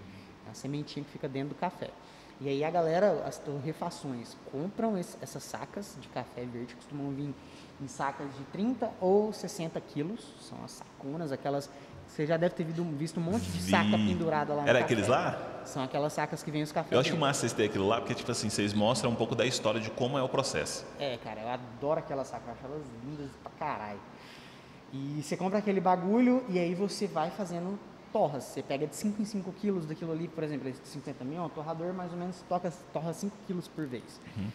Uhum. A sementinha que fica dentro do café. E aí a galera, as torrefações, compram esse, essas sacas de café verde, costumam vir em sacas de 30 ou 60 quilos, são as saconas, aquelas. Você já deve ter visto um monte de Vi. saca pendurada lá no Era aqueles lá? São aquelas sacas que vêm os cafés. Eu acho massa vocês terem aquilo lá, porque, tipo assim, vocês mostram um pouco da história de como é o processo. É, cara, eu adoro aquelas sacas, eu acho elas lindas pra caralho. E você compra aquele bagulho e aí você vai fazendo torras. Você pega de 5 em 5 quilos daquilo ali, por exemplo, esse de 50 mil, um torrador mais ou menos toca, torra 5 quilos por vez. Uhum.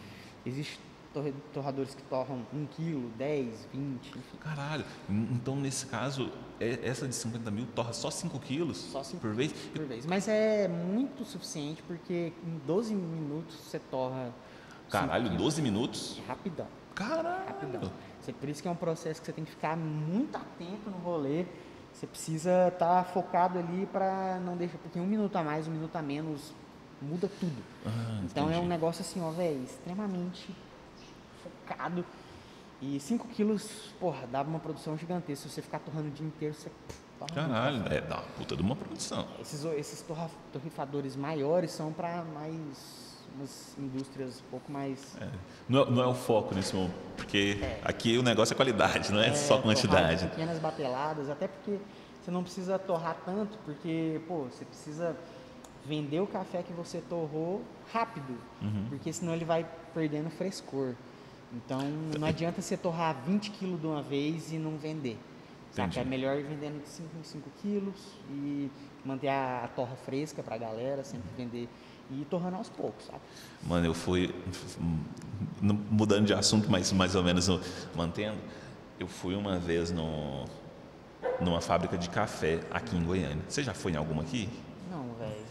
Existe torradores que torram 1 quilo, 10, 20, enfim. Caralho, então nesse caso, é, essa de 50 mil torra só 5 quilos só 5 por vez? Por vez. Mas é muito suficiente porque em 12 minutos você torra. Caralho, 12 minutos? Rapidão. Caralho. Rapidão. Por isso que é um processo que você tem que ficar muito atento no rolê você precisa estar tá focado ali para não deixar, porque um minuto a mais, um minuto a menos muda tudo. Ah, então entendi. é um negócio assim, ó, velho, extremamente E 5 quilos, porra, dá uma produção gigantesca. Se você ficar torrando o dia inteiro, você. Caralho, é, dá uma puta de uma produção. Esses, esses torrifadores maiores são para mais umas indústrias um pouco mais. É. Não, não, é o foco nesse momento, porque é. aqui o negócio é qualidade, não é, é só quantidade. Pequenas bateladas, até porque você não precisa torrar tanto, porque pô, você precisa vender o café que você torrou rápido, uhum. porque senão ele vai perdendo frescor. Então não adianta você torrar 20 quilos de uma vez e não vender. Saca? É melhor ir vendendo de 5 em 5 quilos e manter a, a torra fresca para a galera, sempre vender e ir torrando aos poucos, sabe? Mano, eu fui mudando de assunto, mas mais ou menos mantendo. Eu fui uma vez no, numa fábrica de café aqui em Goiânia. Você já foi em alguma aqui? Não, velho.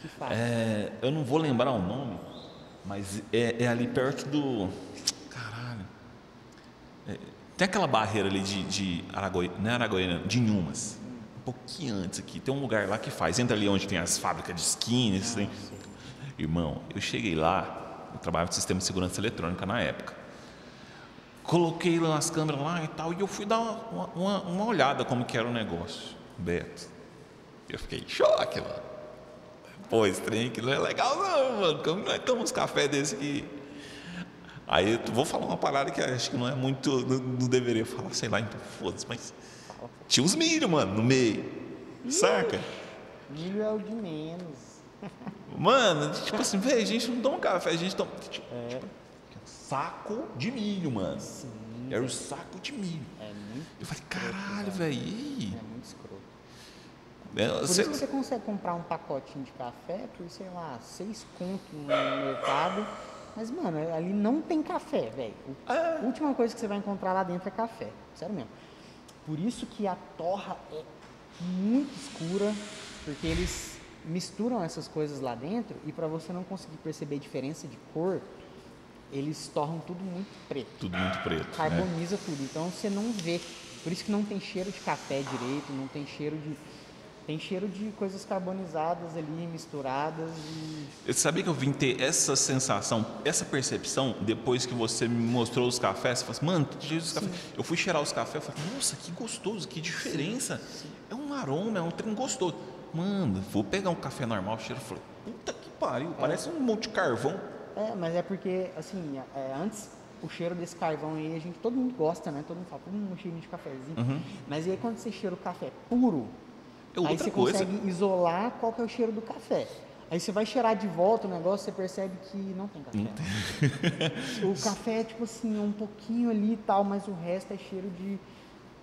Que fábrica? É, eu não vou lembrar o nome, mas é, é ali perto do. É, tem aquela barreira ali de, de não é Aragoiana, de Inhumas. Um pouquinho antes aqui. Tem um lugar lá que faz. Entra ali onde tem as fábricas de skins. Irmão, eu cheguei lá, eu trabalhava no sistema de segurança eletrônica na época. Coloquei lá as câmeras lá e tal, e eu fui dar uma, uma, uma olhada como que era o negócio. Beto, eu fiquei em choque, mano. Pô, esse trem não é legal não, mano. Como nós tomamos café desse aqui? Aí eu vou falar uma parada que acho que não é muito, não, não deveria falar, sei lá, então foda-se, mas tinha uns milho, mano, no meio. Saca? Milho é o de menos. Mano, tipo assim, velho, a gente não toma café, a gente toma. Tipo, é. tipo, saco de milho, mano. Sim. Era o saco de milho. É muito Eu falei, caralho, velho, e aí? É muito escroto. É, por você... isso que você consegue comprar um pacotinho de café por, sei lá, seis contos no mercado. Mas, mano, ali não tem café, velho. É. A última coisa que você vai encontrar lá dentro é café. Sério mesmo. Por isso que a torra é muito escura, porque eles misturam essas coisas lá dentro e para você não conseguir perceber diferença de cor, eles tornam tudo muito preto. Tudo muito preto. Né? Carboniza né? tudo. Então você não vê. Por isso que não tem cheiro de café direito, não tem cheiro de. Tem cheiro de coisas carbonizadas ali, misturadas. E... Eu sabia que eu vim ter essa sensação, essa percepção, depois que você me mostrou os cafés. Você falou assim, mano, Jesus, café. Eu fui cheirar os cafés, eu falei, nossa, que gostoso, que diferença. Sim, sim. É um aroma, é um trem gostoso mano, vou pegar um café normal, cheiro, falei, puta que pariu, é. parece um monte de carvão. É, mas é porque, assim, é, antes o cheiro desse carvão aí, a gente, todo mundo gosta, né? Todo mundo fala, hum, um cheirinho de cafezinho. Uhum. Mas aí quando você cheira o café puro, é aí você coisa. consegue isolar qual que é o cheiro do café. Aí você vai cheirar de volta o negócio, você percebe que não tem café. o café é tipo assim, um pouquinho ali e tal, mas o resto é cheiro de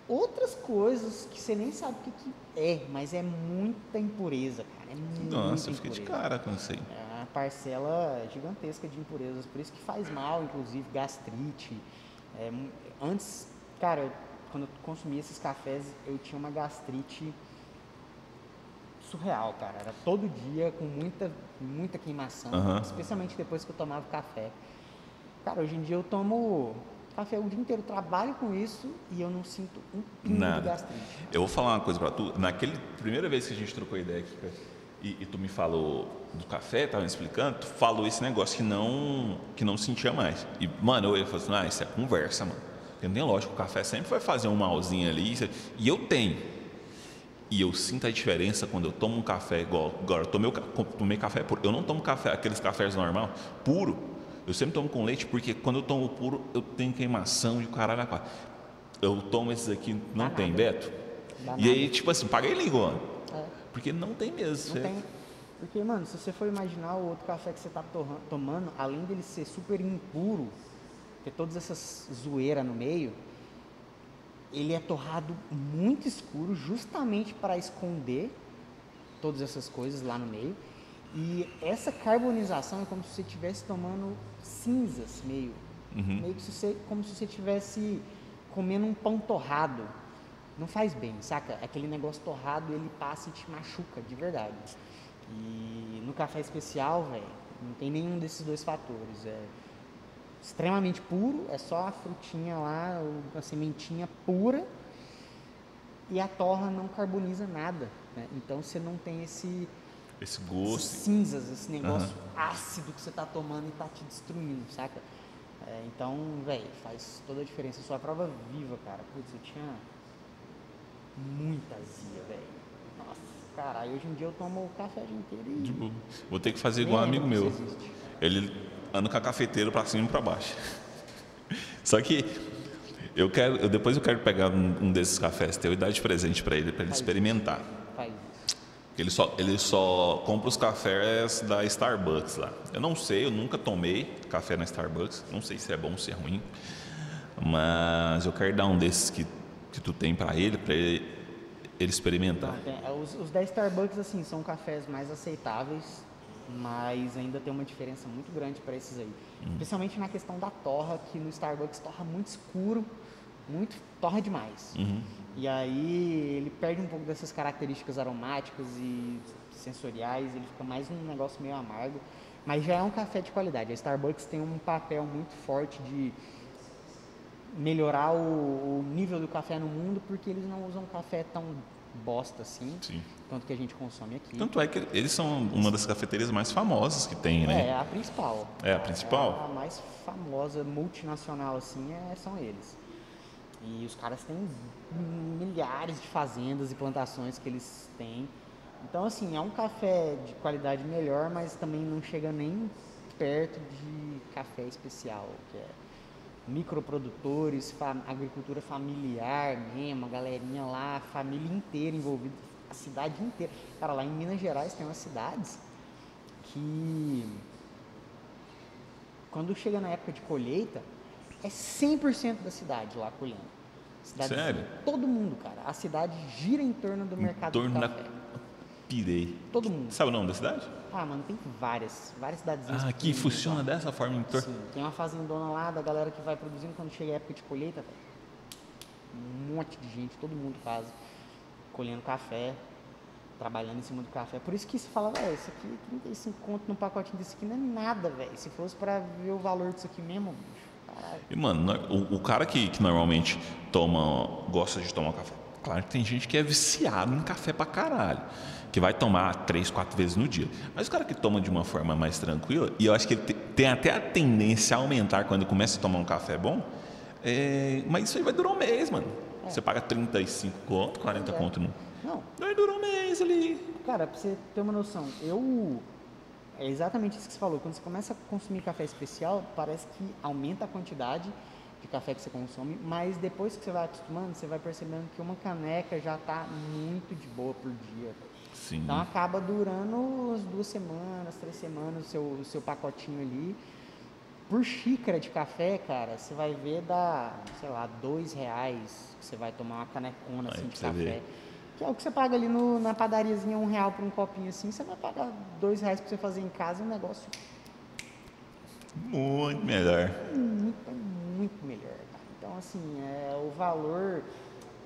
outras coisas que você nem sabe o que, que é, mas é muita impureza, cara. É muita Nossa, eu fiquei de cara com isso aí. É uma parcela gigantesca de impurezas, por isso que faz mal, inclusive gastrite. É, antes, cara, eu- quando eu consumia esses cafés, eu tinha uma gastrite surreal, cara. Era todo dia com muita, muita queimação, Aham. especialmente depois que eu tomava café. Cara, hoje em dia eu tomo café o dia inteiro, trabalho com isso e eu não sinto um pingo de Nada. gastrite. Eu vou falar uma coisa pra tu. Naquele primeira vez que a gente trocou ideia aqui, e, e tu me falou do café, tava me explicando, tu falou esse negócio que não que não sentia mais. E, mano, eu ia falar assim, ah, isso é conversa, mano. Porque não tem lógico, o café sempre vai fazer um malzinho ali. isso- E eu tenho. E eu sinto a diferença quando eu tomo um café igual. Agora, eu tomei, tomei café puro. Eu não tomo café, aqueles cafés normal, puro. Eu sempre tomo com leite, porque quando eu tomo puro, eu tenho queimação e o caralho. a. Eu tomo esses aqui, não tem. Beto. E aí, tipo assim, paga liga, mano. É. Porque não tem mesmo. Não tem. Porque, mano, se você for imaginar o outro café que você tá tomando, além dele ser super impuro, ter todas essas zoeiras no meio, ele é torrado muito escuro, justamente para esconder todas essas coisas lá no meio. E essa carbonização é como se você estivesse tomando cinzas, meio. Uhum. Meio que se você, como se você estivesse comendo um pão torrado. Não faz bem, saca? Aquele negócio torrado, ele passa e te machuca, de verdade. E no café especial, velho, não tem nenhum desses dois fatores. É extremamente puro, é só a frutinha lá, a sementinha pura, e a torra não carboniza nada. né? Então você não tem esse, Esse gosto. cinzas, esse negócio ácido que você tá tomando e tá te destruindo, saca? É, então, velho, faz toda a diferença. Eu sou a prova viva, cara. Putz, eu tinha muita azia, velho. Nossa, caralho, hoje em dia eu tomo café o dia inteiro e. Tipo, vou ter que fazer igual um amigo meu. existe. Ele anda com a cafeteira pra cima e pra baixo. Só que eu quero, eu, depois eu quero pegar um, um desses cafés teu e dar de presente pra ele, pra ele Faz. experimentar. Faz. Ele só, ele só compra os cafés da Starbucks lá. Eu não sei, eu nunca tomei café na Starbucks. Não sei se é bom ou se é ruim. Mas eu quero dar um desses que, que tu tem pra ele, pra ele, ele experimentar. Não, é, os, os da Starbucks, assim, são cafés mais aceitáveis, mas ainda tem uma diferença muito grande para esses aí. Especialmente na questão da torra, que no Starbucks torra muito escuro, muito torra demais. Uhum. E aí ele perde um pouco dessas características aromáticas e sensoriais, ele fica mais um negócio meio amargo, mas já é um café de qualidade. A Starbucks tem um papel muito forte de melhorar o, o nível do café no mundo, porque eles não usam café tão bosta assim, Sim. tanto que a gente consome aqui. Tanto é que eles são uma das cafeterias mais famosas que tem, né? É, a principal. É a principal? A mais famosa multinacional assim é, são eles. E os caras têm milhares de fazendas e plantações que eles têm. Então assim, é um café de qualidade melhor, mas também não chega nem perto de café especial, que é microprodutores, agricultura familiar mesmo, a galerinha lá, família inteira envolvida, a cidade inteira. Cara, lá em Minas Gerais tem umas cidades que quando chega na época de colheita, é 100% da cidade lá colhendo. Cidadezinha. Sério? Todo mundo, cara. A cidade gira em torno do mercado torno do da- café. Pirei. Todo mundo. Sabe o nome da cidade? Ah, mano, tem várias, várias cidadezinhas. Ah, aqui pequenininhas funciona lá. dessa forma em torno. Sim, tem uma fazendona lá da galera que vai produzindo quando chega a época de colheita, velho. Um monte de gente, todo mundo faz, colhendo café, trabalhando em cima do café. Por isso que se fala, velho, isso aqui, 35 conto num pacotinho desse aqui não é nada, velho. Se fosse pra ver o valor disso aqui mesmo, bicho, caralho. E, mano, no- o, o cara que, que normalmente toma, gosta de tomar café, claro que tem gente que é viciado em café pra caralho, que vai tomar três, quatro vezes no dia. Mas o cara que toma de uma forma mais tranquila, e eu acho que ele te- tem até a tendência a aumentar quando começa a tomar um café bom, é, mas isso aí vai durar um mês, mano. Você paga 35 conto, 40 É. conto no. Não, Vai durar um mês ali. Cara, pra você ter uma noção, eu. É exatamente isso que você falou. Quando você começa a consumir café especial, parece que aumenta a quantidade de café que você consome, mas depois que você vai acostumando, você vai percebendo que uma caneca já tá muito de boa por dia. Sim. Então acaba durando umas duas semanas, três semanas o seu, o seu pacotinho ali. Por xícara de café, cara, você vai ver dá, sei lá, dois reais. que Você vai tomar uma canecona assim de café. ver. Que é o que você paga ali no- na padariazinha, um real por um copinho assim. Você vai pagar dois reais pra você fazer em casa um negócio Muito melhor. muito, muito melhor, cara. Então, assim, é, o valor,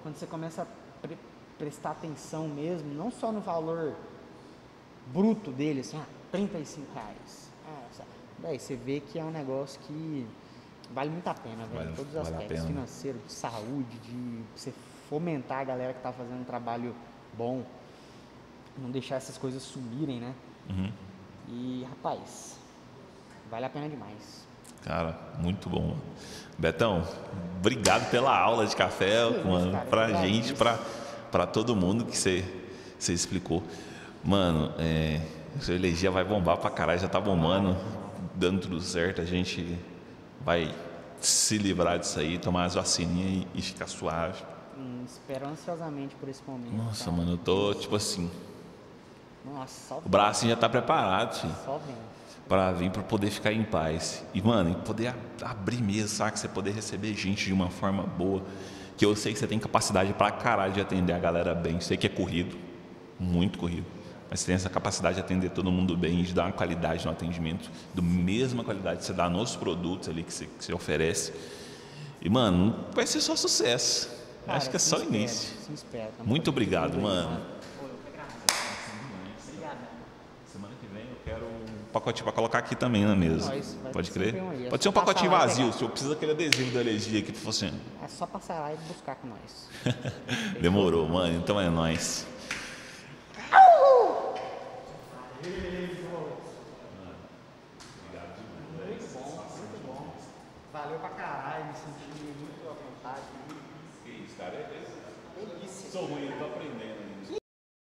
quando você começa a prestar atenção mesmo, não só no valor bruto dele, assim, ah, 35 reais. Ah, sabe? Daí você vê que é um negócio que vale muito a pena, velho. Vale- em todos os vale aspectos, financeiro, de saúde, de você fomentar a galera que tá fazendo um trabalho bom, não deixar essas coisas sumirem, né? Uhum. E, rapaz, vale a pena demais. Cara, muito bom. mano. Betão, obrigado pela aula de café, mano, pra gente, pra, pra todo mundo que você você explicou. Mano, é, sua energia vai bombar pra caralho, já tá bombando, dando tudo certo, a gente vai se livrar disso aí, tomar as vacininhas e, e ficar suave. Hum, espero ansiosamente por esse momento. Nossa, cara. mano, eu tô tipo assim, Nossa, só o braço já tá preparado, filho. Só vendo. para vir para poder ficar em paz. E, mano, poder abrir mesmo, sabe? Você poder receber gente de uma forma boa. Que eu sei que você tem capacidade pra caralho de atender a galera bem. Sei que é corrido, muito corrido. Mas você tem essa capacidade de atender todo mundo bem de dar uma qualidade no atendimento, do mesma qualidade que você dá nos produtos ali que você, que você oferece. E, mano, vai ser só sucesso. Cara, Acho que é só espera, início. Espera. Tamo Muito obrigado, mano. Pô, eu que agradeço. Obrigado. Semana que vem eu quero um pacotinho para colocar aqui também na mesa. Nós, Pode crer? um aí, é Pode ser um pacotinho vazio. Se eu preciso daquele adesivo da alergia aqui, tipo assim. É só passar lá e buscar com nós. Demorou, mano. Então é nóis. Valeu pra caralho, me senti muito à vontade. Que isso, cara? Sou ruim, eu tô aprendendo.